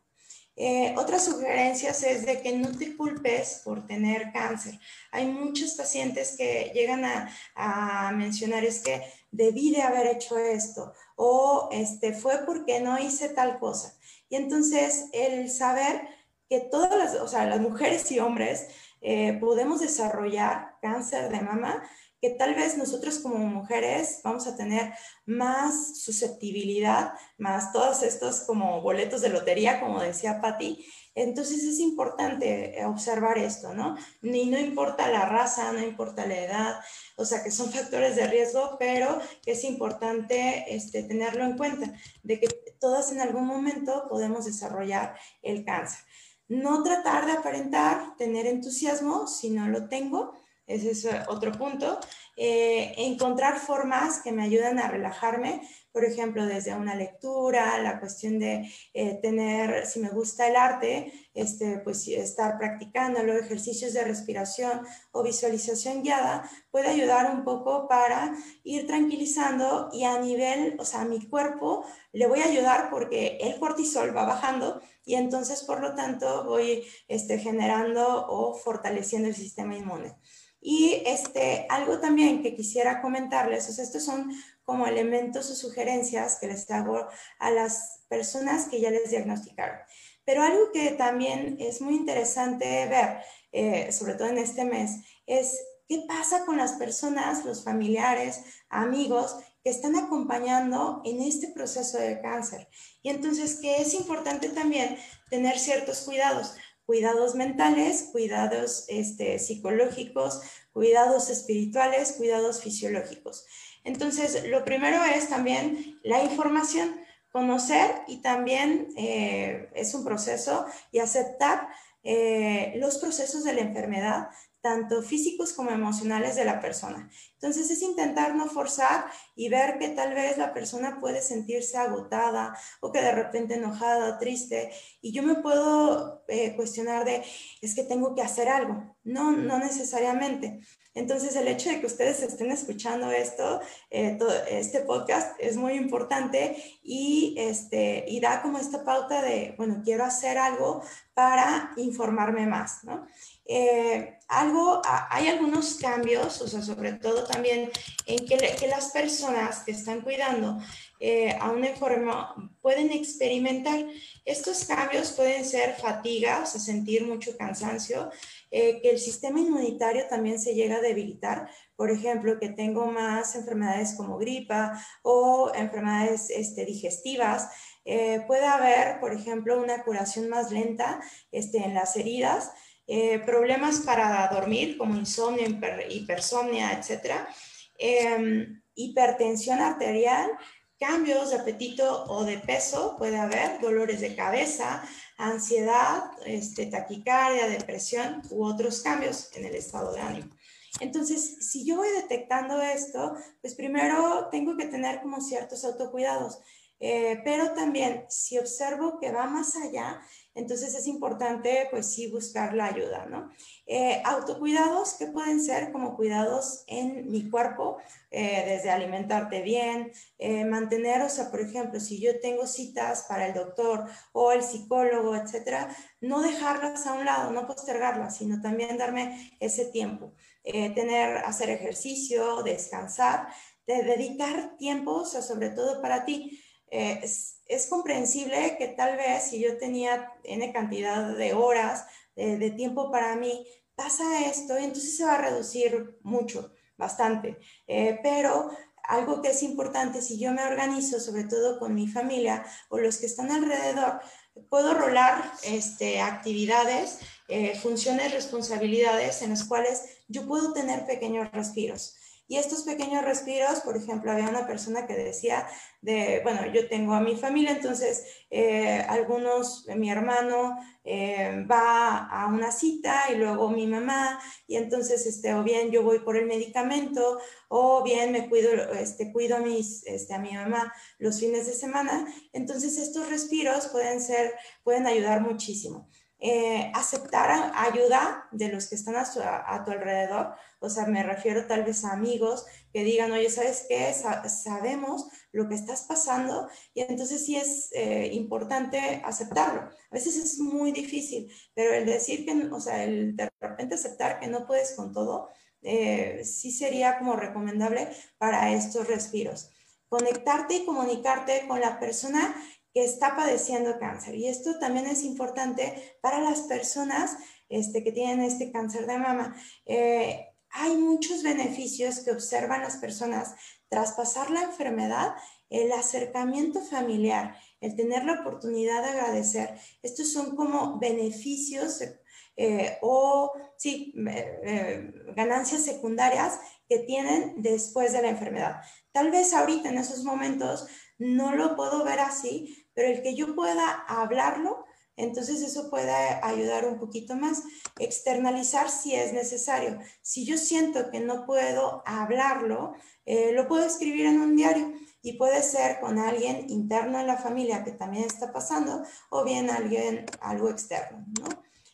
Eh, otras sugerencias es de que no te culpes por tener cáncer. Hay muchos pacientes que llegan a, a mencionar es que debí de haber hecho esto o este, fue porque no hice tal cosa. Y entonces el saber que todas las, o sea, las mujeres y hombres eh, podemos desarrollar cáncer de mama, que tal vez nosotros como mujeres vamos a tener más susceptibilidad, más todos estos como boletos de lotería, como decía Patti, entonces es importante eh, observar esto, ¿no? Ni no importa la raza, no importa la edad, o sea que son factores de riesgo, pero es importante este, tenerlo en cuenta, de que todas en algún momento podemos desarrollar el cáncer. No tratar de aparentar, tener entusiasmo si no lo tengo, ese es otro punto. Eh, encontrar formas que me ayuden a relajarme, por ejemplo, desde una lectura, la cuestión de eh, tener, si me gusta el arte, este, pues estar practicándolo, ejercicios de respiración o visualización guiada, puede ayudar un poco para ir tranquilizando y a nivel, o sea, a mi cuerpo le voy a ayudar porque el cortisol va bajando y entonces, por lo tanto, voy este, generando o fortaleciendo el sistema inmune. Y este, algo también que quisiera comentarles, o sea, estos son como elementos o sugerencias que les hago a las personas que ya les diagnosticaron. Pero algo que también es muy interesante ver, eh, sobre todo en este mes, es qué pasa con las personas, los familiares, amigos que están acompañando en este proceso de cáncer. Y entonces que es importante también tener ciertos cuidados, cuidados mentales, cuidados este, psicológicos, cuidados espirituales, cuidados fisiológicos. Entonces, lo primero es también la información, conocer y también eh, es un proceso y aceptar eh, los procesos de la enfermedad, tanto físicos como emocionales de la persona. Entonces es intentar no forzar y ver que tal vez la persona puede sentirse agotada o que de repente enojada, triste, y yo me puedo eh, cuestionar de, es que tengo que hacer algo. No, no necesariamente. Entonces, el hecho de que ustedes estén escuchando esto, eh, este podcast es muy importante y, este, y da como esta pauta de, bueno, quiero hacer algo para informarme más, ¿no? Eh, algo, hay algunos cambios, o sea, sobre todo también en que, las personas que están cuidando eh, a un enfermo pueden experimentar. Estos cambios pueden ser fatiga, o sea, sentir mucho cansancio, eh, que el sistema inmunitario también se llega a debilitar. Por ejemplo, que tengo más enfermedades como gripa o enfermedades este, digestivas. Puede haber, por ejemplo, una curación más lenta este, en las heridas. Problemas para dormir como insomnio, hipersomnia, etc. Em, hipertensión arterial, cambios de apetito o de peso, puede haber dolores de cabeza, ansiedad, este, taquicardia, depresión u otros cambios en el estado de ánimo. Entonces, si yo voy detectando esto, pues primero tengo que tener como ciertos autocuidados. Eh, pero también si observo que va más allá, entonces es importante, pues sí, buscar la ayuda, ¿no? Eh, autocuidados, que pueden ser como cuidados en mi cuerpo, eh, desde alimentarte bien, eh, mantener, o sea, por ejemplo, si yo tengo citas para el doctor o el psicólogo, etcétera, no dejarlas a un lado, no postergarlas, sino también darme ese tiempo. tener, hacer ejercicio, descansar, de dedicar tiempo, o sea, sobre todo para ti. Es, es, comprensible que tal vez si yo tenía N cantidad de horas de, tiempo para mí, pasa esto y entonces se va a reducir mucho, bastante. Eh, pero algo que es importante, si yo me organizo, sobre todo con mi familia o los que están alrededor, puedo rolar este, actividades, eh, funciones, responsabilidades en las cuales yo puedo tener pequeños respiros. Y estos pequeños respiros, por ejemplo, había una persona que decía de, bueno, yo tengo a mi familia, entonces eh, algunos, mi hermano eh, va a una cita y luego mi mamá, y entonces, este, o bien yo voy por el medicamento, o bien me cuido, este, cuido a, mis, este, a mi mamá los fines de semana. Entonces, estos respiros pueden ser, pueden ayudar muchísimo. Eh, aceptar ayuda de los que están a, tu alrededor, o sea, me refiero tal vez a amigos que digan, oye, ¿sabes qué? sabemos lo que estás pasando y entonces sí es eh, importante aceptarlo. A veces es muy difícil, pero el decir que, o sea, el de repente aceptar que no puedes con todo, eh, sí sería como recomendable para estos respiros. Conectarte y comunicarte con la persona que está padeciendo cáncer. Y esto también es importante para las personas este, que tienen este cáncer de mama. Eh, hay muchos beneficios que observan las personas tras pasar la enfermedad, el acercamiento familiar, el tener la oportunidad de agradecer. Estos son como beneficios eh, o, sí, eh, ganancias secundarias que tienen después de la enfermedad. Tal vez ahorita en esos momentos no lo puedo ver así, pero el que yo pueda hablarlo, entonces eso puede ayudar un poquito más. Externalizar si es necesario. Si yo siento que no puedo hablarlo, eh, lo puedo escribir en un diario y puede ser con alguien interno en la familia que también está pasando o bien alguien, algo externo, ¿no?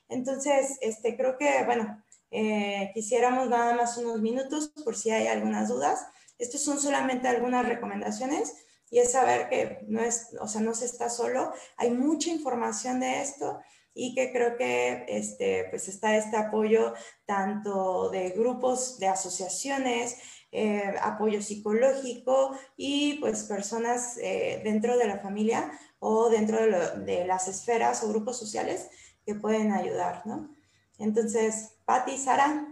Entonces, este, creo que, bueno, eh, quisiéramos nada más unos minutos por si hay algunas dudas. Estos son solamente algunas recomendaciones y es saber que no es, o sea, no se está solo, hay mucha información de esto y que creo que este, pues está este apoyo tanto de grupos, de asociaciones, eh, apoyo psicológico y pues personas eh, dentro de la familia o dentro de, las esferas o grupos sociales que pueden ayudar, ¿no? Entonces, Patti, Sara,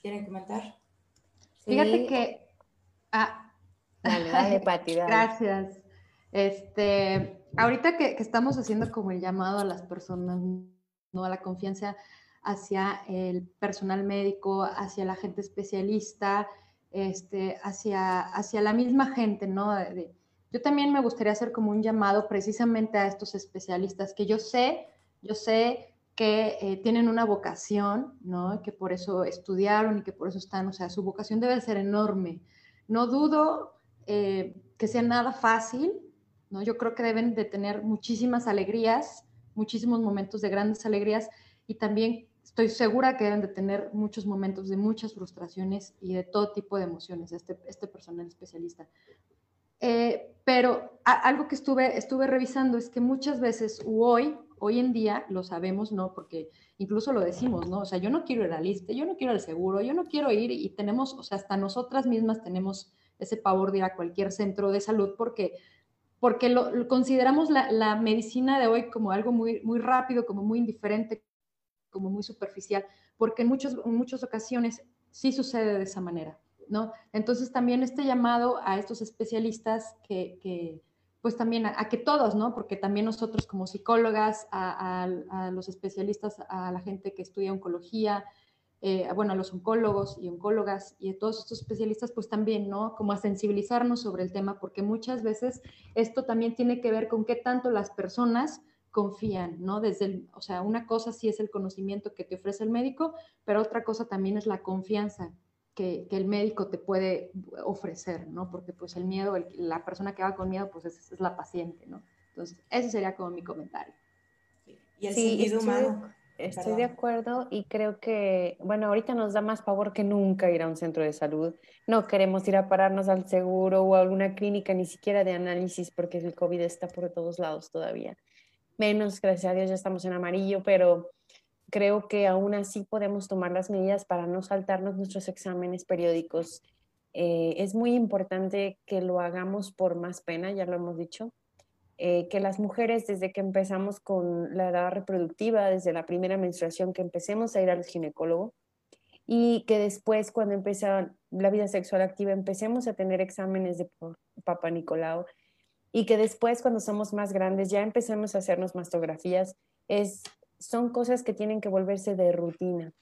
¿quieren comentar? Fíjate que ah, Dale, dale, Pati, Gracias. Este, ahorita que, estamos haciendo como el llamado a las personas, ¿no? A la confianza hacia el personal médico, hacia la gente especialista, este, hacia, hacia la misma gente, ¿no? yo también me gustaría hacer como un llamado precisamente a estos especialistas que yo sé, yo sé que eh, tienen una vocación, ¿no? Que por eso estudiaron y que por eso están, o sea, su vocación debe ser enorme. No dudo eh, que sea nada fácil, ¿no? Yo creo que deben de tener muchísimas alegrías, muchísimos momentos de grandes alegrías y también estoy segura que deben de tener muchos momentos de muchas frustraciones y de todo tipo de emociones, este, este personal especialista. Eh, pero algo que estuve, estuve revisando es que muchas veces hoy, hoy en día, lo sabemos, ¿no? Porque incluso lo decimos, ¿no? O sea, yo no quiero ir al lista, yo no quiero el seguro, yo no quiero ir y tenemos, o sea, hasta nosotras mismas tenemos ese pavor de ir a cualquier centro de salud porque, porque lo, consideramos la, medicina de hoy como algo muy, muy rápido, como muy indiferente, como muy superficial, porque en, muchos, en muchas ocasiones sí sucede de esa manera, ¿no? Entonces también este llamado a estos especialistas que, pues también a, que todos, ¿no? Porque también nosotros como psicólogas, a, a, los especialistas, a la gente que estudia oncología, eh, bueno, a los oncólogos y oncólogas y a todos estos especialistas, pues también, ¿no? Como a sensibilizarnos sobre el tema, porque muchas veces esto también tiene que ver con qué tanto las personas confían, ¿no? Desde, el, o sea, una cosa sí es el conocimiento que te ofrece el médico, pero otra cosa también es la confianza que, el médico te puede ofrecer, ¿no? Porque pues el miedo, la persona que va con miedo, pues es, es, la paciente, ¿no? Entonces, ese sería como mi comentario. Y el sí, sentido humano. Estoy de acuerdo y creo que, bueno, ahorita nos da más pavor que nunca ir a un centro de salud. No queremos ir a pararnos al seguro o a alguna clínica, ni siquiera de análisis, porque el COVID está por todos lados todavía. Menos, gracias a Dios, ya estamos en amarillo, pero creo que aún así podemos tomar las medidas para no saltarnos nuestros exámenes periódicos. Eh, es muy importante que lo hagamos por más pena, ya lo hemos dicho, eh, que las mujeres desde que empezamos con la edad reproductiva, desde la primera menstruación, que empecemos a ir al ginecólogo y que después cuando empieza la vida sexual activa empecemos a tener exámenes de Papa Nicolau y que después cuando somos más grandes ya empecemos a hacernos mastografías. Es, son cosas que tienen que volverse de rutina.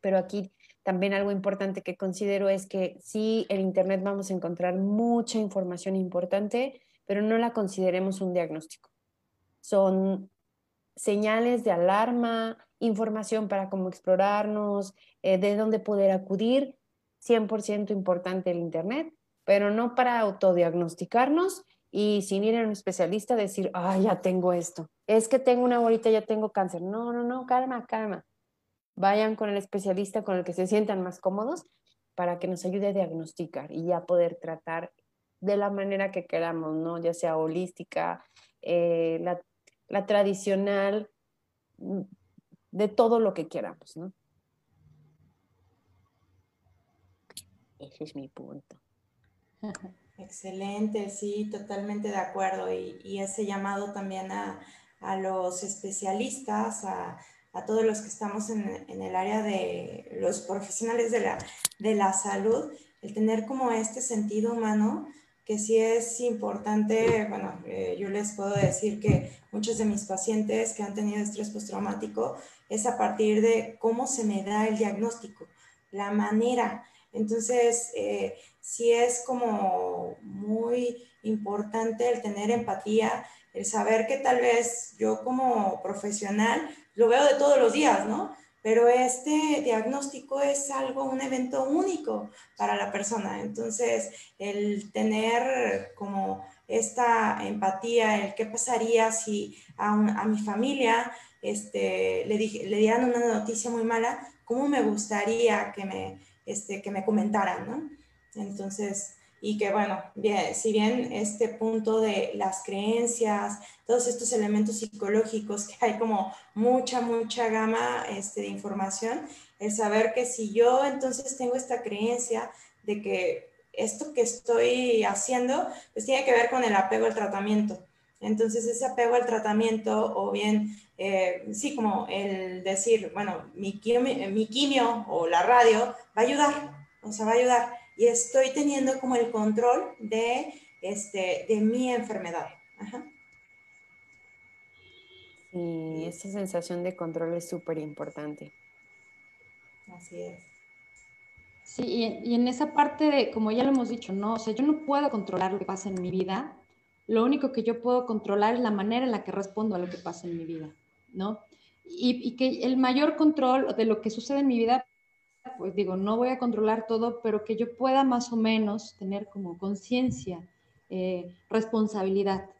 Pero aquí también algo importante que considero es que sí, en Internet vamos a encontrar mucha información importante, pero no la consideremos un diagnóstico. Son señales de alarma, información para cómo explorarnos, eh, de dónde poder acudir, 100% importante el Internet, pero no para autodiagnosticarnos y sin ir a un especialista decir, ah, ya tengo esto, es que tengo una bolita, ya tengo cáncer. No, no, no, calma, calma. Vayan con el especialista con el que se sientan más cómodos para que nos ayude a diagnosticar y ya poder tratar de la manera que queramos, ¿no? Ya sea holística, eh, la, tradicional, mm, de todo lo que queramos, ¿no? Ese es mi punto. Excelente, sí, totalmente de acuerdo. Y, ese llamado también a, los especialistas, a, todos los que estamos en, en, el área de los profesionales de la, de la salud, el tener como este sentido humano que sí es importante, bueno, eh, yo les puedo decir que muchos de mis pacientes que han tenido estrés postraumático es a partir de cómo se me da el diagnóstico, la manera. Entonces, eh, sí es como muy importante el tener empatía, el saber que tal vez yo como profesional lo veo de todos los días, ¿no? Pero este diagnóstico es algo, un evento único para la persona. Entonces, el tener como esta empatía, el qué pasaría si a, mi familia este, le, le dieran una noticia muy mala, cómo me gustaría que me, este, que me comentaran, ¿no? Entonces, y que bueno, bien, si bien este punto de las creencias, todos estos elementos psicológicos, que hay como mucha, mucha gama este, de información, el saber que si yo entonces tengo esta creencia de que esto que estoy haciendo, pues tiene que ver con el apego al tratamiento. Entonces ese apego al tratamiento o bien, eh, sí, como el decir, bueno, mi quimio, mi quimio o la radio va a ayudar, o sea, va a ayudar y estoy teniendo como el control de, este, de mi enfermedad. Ajá. Sí, esa sensación de control es súper importante. Así es. Sí, y, en esa parte de, como ya lo hemos dicho, ¿no? O sea, yo no puedo controlar lo que pasa en mi vida, lo único que yo puedo controlar es la manera en la que respondo a lo que pasa en mi vida, ¿no? Y, y que el mayor control de lo que sucede en mi vida pues digo, no voy a controlar todo, pero que yo pueda más o menos tener como conciencia, eh, responsabilidad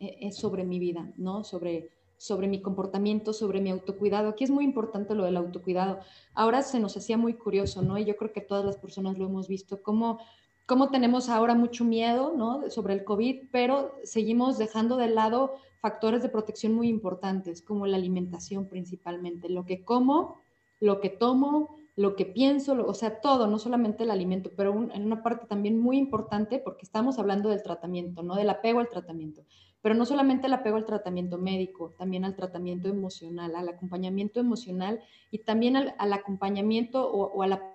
eh, eh, sobre mi vida, ¿no? Sobre, sobre mi comportamiento, sobre mi autocuidado. Aquí es muy importante lo del autocuidado. Ahora se nos hacía muy curioso, ¿no? Y yo creo que todas las personas lo hemos visto, cómo, cómo tenemos ahora mucho miedo, ¿no? Sobre el COVID, pero seguimos dejando de lado factores de protección muy importantes, como la alimentación principalmente, lo que como, lo que tomo, lo que pienso, o sea, todo, no solamente el alimento, pero en una parte también muy importante, porque estamos hablando del tratamiento, ¿no? Del apego al tratamiento, pero no solamente el apego al tratamiento médico, también al tratamiento emocional, al acompañamiento emocional y también al, acompañamiento o, a la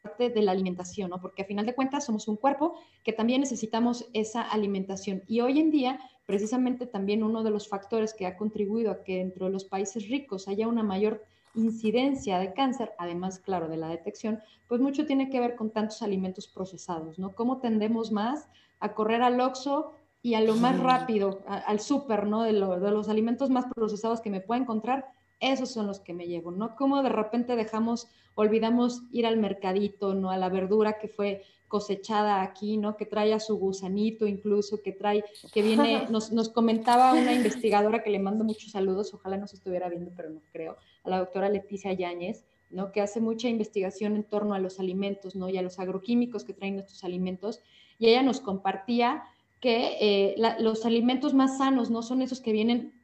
parte de la alimentación, ¿no? Porque a final de cuentas somos un cuerpo que también necesitamos esa alimentación. Y hoy en día, precisamente también uno de los factores que ha contribuido a que dentro de los países ricos haya una mayor incidencia de cáncer, además, claro, de la detección, pues mucho tiene que ver con tantos alimentos procesados, ¿no? ¿Cómo tendemos más a correr al oxo y a lo más rápido, al súper, ¿no? De, de, los alimentos más procesados que me pueda encontrar, esos son los que me llevo, ¿no? Como de repente dejamos, olvidamos ir al mercadito, ¿no? A la verdura que fue cosechada aquí, ¿no? Que trae a su gusanito incluso, que trae, que viene, nos, nos comentaba una investigadora que le mando muchos saludos, ojalá nos estuviera viendo, pero no creo, a la doctora Leticia Yáñez, ¿no? Que hace mucha investigación en torno a los alimentos, ¿no? Y a los agroquímicos que traen nuestros alimentos, y ella nos compartía que eh, los alimentos más sanos no son esos que vienen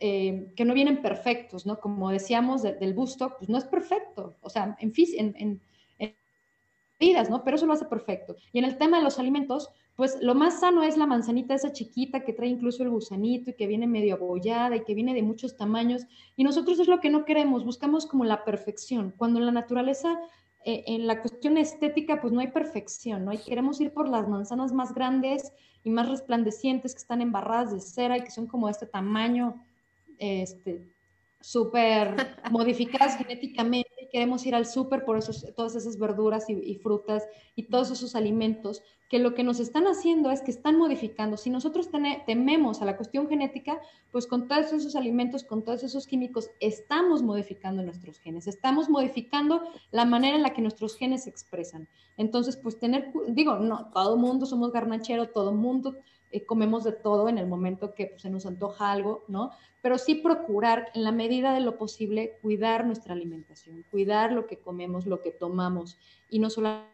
eh, que no vienen perfectos, ¿no? Como decíamos del busto, pues no es perfecto, o sea, en, en, ¿no? Pero eso lo hace perfecto. Y en el tema de los alimentos, pues lo más sano es la manzanita esa chiquita que trae incluso el gusanito y que viene medio abollada y que viene de muchos tamaños. Y nosotros es lo que no queremos, buscamos como la perfección, cuando en la naturaleza eh, en la cuestión estética, pues no hay perfección, ¿no? Y queremos ir por las manzanas más grandes y más resplandecientes que están embarradas de cera y que son como de este tamaño este, súper modificadas genéticamente queremos ir al súper por todas esas verduras y, frutas y todos esos alimentos que lo que nos están haciendo es que están modificando. Si nosotros tememos a la cuestión genética, pues con todos esos alimentos, con todos esos químicos, estamos modificando nuestros genes, estamos modificando la manera en la que nuestros genes se expresan. Entonces, pues tener, digo, no, todo mundo somos garnachero, todo mundo eh, comemos de todo en el momento que pues, se nos antoja algo, ¿no? Pero sí procurar en la medida de lo posible cuidar nuestra alimentación, cuidar lo que comemos, lo que tomamos y no solamente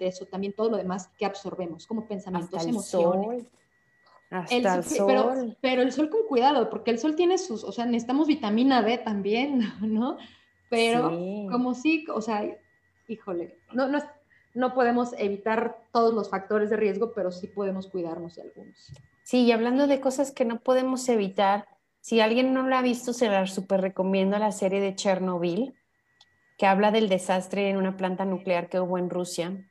eso, también todo lo demás que absorbemos, como pensamientos, Hasta el emociones. Sol. Hasta el, sol. Pero, pero, el sol con cuidado, porque el sol tiene sus, o sea, necesitamos vitamina D también, ¿no? Pero como sí, o sea, híjole, no, no, no podemos evitar todos los factores de riesgo, pero sí podemos cuidarnos de algunos. Sí, y hablando de cosas que no podemos evitar, si alguien no la ha visto, se la súper recomiendo la serie de Chernobyl, que habla del desastre en una planta nuclear que hubo en Rusia.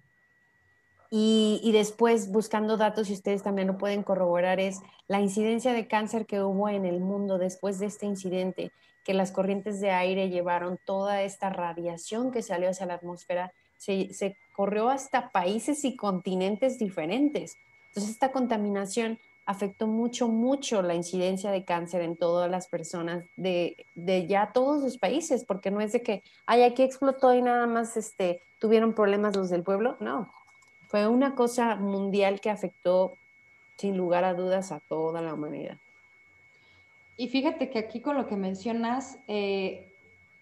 Y, y, después, buscando datos, y ustedes también lo pueden corroborar, es la incidencia de cáncer que hubo en el mundo después de este incidente, que las corrientes de aire llevaron toda esta radiación que salió hacia la atmósfera se, corrió hasta países y continentes diferentes. Entonces, esta contaminación afectó mucho, mucho la incidencia de cáncer en todas las personas de, ya todos los países, porque no es de que, ay, aquí explotó y nada más este, tuvieron problemas los del pueblo, no, fue una cosa mundial que afectó sin lugar a dudas a toda la humanidad. Y fíjate que aquí con lo que mencionas, eh,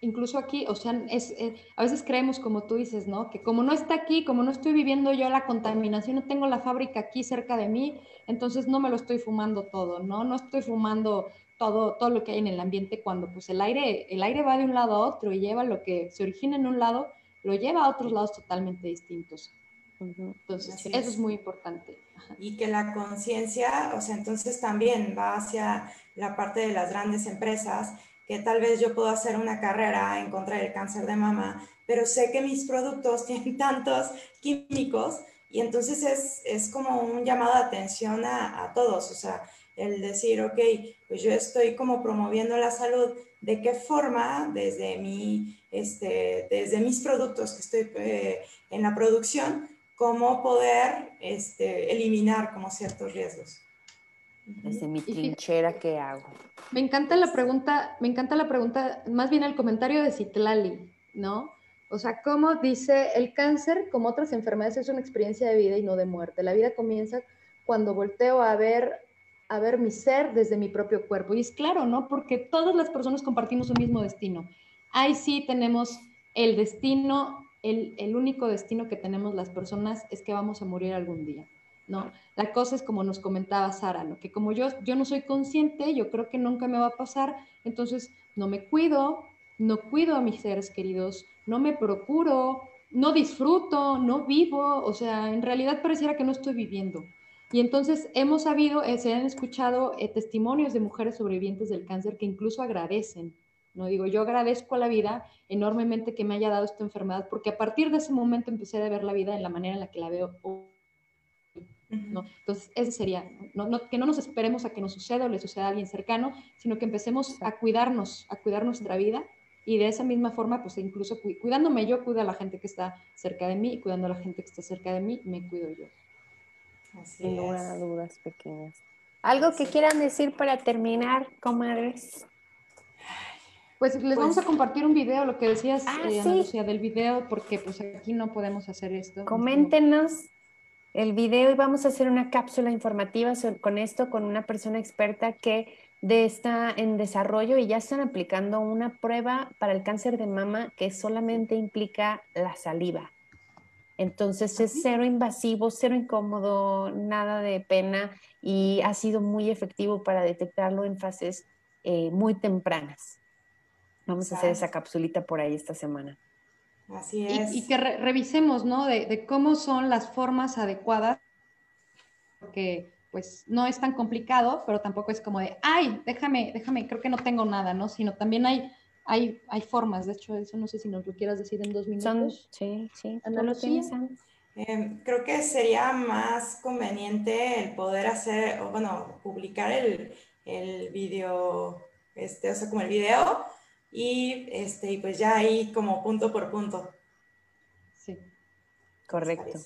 incluso aquí, o sea, es, eh, a veces creemos, como tú dices, ¿no? Que como no está aquí, como no estoy viviendo yo la contaminación, no tengo la fábrica aquí cerca de mí, entonces no me lo estoy fumando todo, ¿no? No estoy fumando todo, todo lo que hay en el ambiente cuando pues el aire, el aire va de un lado a otro y lleva lo que se origina en un lado, lo lleva a otros lados totalmente distintos. Entonces, eso es muy importante. Y que la conciencia, o sea, entonces también va hacia la parte de las grandes empresas que tal vez yo puedo hacer una carrera en contra del cáncer de mama, pero sé que mis productos tienen tantos químicos y entonces es, es como un llamado de atención a, a, todos, o sea, el decir, ok, pues yo estoy como promoviendo la salud, ¿de qué forma desde, mi, este, desde mis productos que estoy eh, en la producción, cómo poder este, eliminar como ciertos riesgos? Desde mi trinchera, ¿qué hago? Me encanta la pregunta, me encanta la pregunta, más bien el comentario de Citlali, ¿no? O sea, ¿cómo dice el cáncer, como otras enfermedades, es una experiencia de vida y no de muerte? La vida comienza cuando volteo a ver, a ver mi ser desde mi propio cuerpo. Y es claro, ¿no? Porque todas las personas compartimos un mismo destino. Ahí sí tenemos el destino, el, el único destino que tenemos las personas es que vamos a morir algún día. ¿No? La cosa es como nos comentaba Sara. Que como yo, yo no soy consciente, yo creo que nunca me va a pasar, entonces no me cuido, no cuido a mis seres queridos, no me procuro, no disfruto, no vivo, o sea, en realidad pareciera que no estoy viviendo. Y entonces hemos sabido, eh, se han escuchado eh, testimonios de mujeres sobrevivientes del cáncer que incluso agradecen, no digo, yo agradezco a la vida enormemente que me haya dado esta enfermedad, porque a partir de ese momento empecé a ver la vida en la manera en la que la veo ¿no? Entonces, ese sería, ¿no? que no nos esperemos a que nos suceda o le suceda a alguien cercano, sino que empecemos a cuidarnos, a cuidar nuestra vida y de esa misma forma, pues incluso cuidándome yo, cuido a la gente que está cerca de mí y cuidando a la gente que está cerca de mí, me cuido yo. Así Sin lugar a dudas pequeñas. ¿Algo que quieran decir para terminar, comadres? Pues les vamos a Pues- compartir un video, lo que decías, Ah, eh, Ana sí. Lucía, del video, porque pues aquí no podemos hacer esto. Coméntenos el video y vamos a hacer una cápsula informativa so- con esto, con una persona experta que de está en desarrollo y ya están aplicando una prueba para el cáncer de mama que solamente implica la saliva. Entonces es cero invasivo, cero incómodo, nada de pena y ha sido muy efectivo para detectarlo en fases eh, muy tempranas. Vamos a hacer esa capsulita por ahí esta semana. Así Y, es. y que re- revisemos, ¿no? De, de cómo son las formas adecuadas, porque pues no es tan complicado, pero tampoco es como de, ay, déjame, déjame, creo que no tengo nada, ¿no? Sino también hay, hay, hay formas, de hecho, eso no sé si nos lo quieras decir en dos Son, minutos. sí, sí, ¿tú lo? Eh, creo que sería más conveniente el poder hacer, o bueno, publicar el, el video, este, o sea, como el video, y, este, pues ya ahí como punto por punto. Sí. Correcto.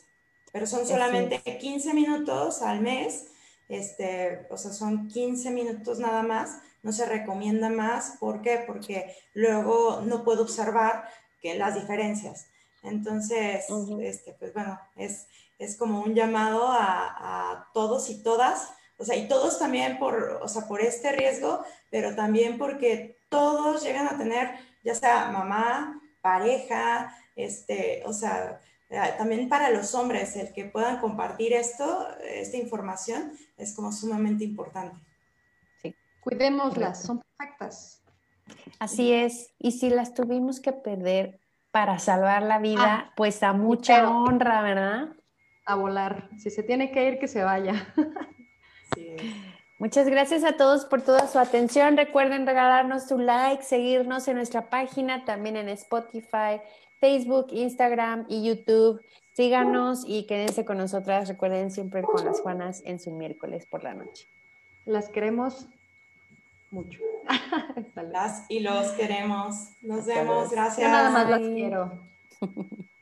Pero son solamente 15 minutos al mes, este, o sea, son 15 minutos nada más, no se recomienda más, ¿por qué? Porque luego no puedo observar que las diferencias. Entonces, este, pues bueno, es, es como un llamado a, a todos y todas, o sea, y todos también por, o sea, por este riesgo, pero también porque todos llegan a tener, ya sea mamá, pareja, este, o sea, eh, también para los hombres, el que puedan compartir esto, esta información, es como sumamente importante. Cuidémoslas, son perfectas. Así es. Y si las tuvimos que perder para salvar la vida, Ah, pues a mucha pero- honra, ¿verdad? A volar. Si se tiene que ir, que se vaya. Es. Muchas gracias a todos por toda su atención. Recuerden regalarnos su like, seguirnos en nuestra página, también en Spotify, Facebook, Instagram y YouTube. Síganos y quédense con nosotras. Recuerden siempre con las Juanas en su miércoles por la noche. Las queremos mucho. Las y los queremos. Nos vemos. Gracias. Yo nada más las quiero.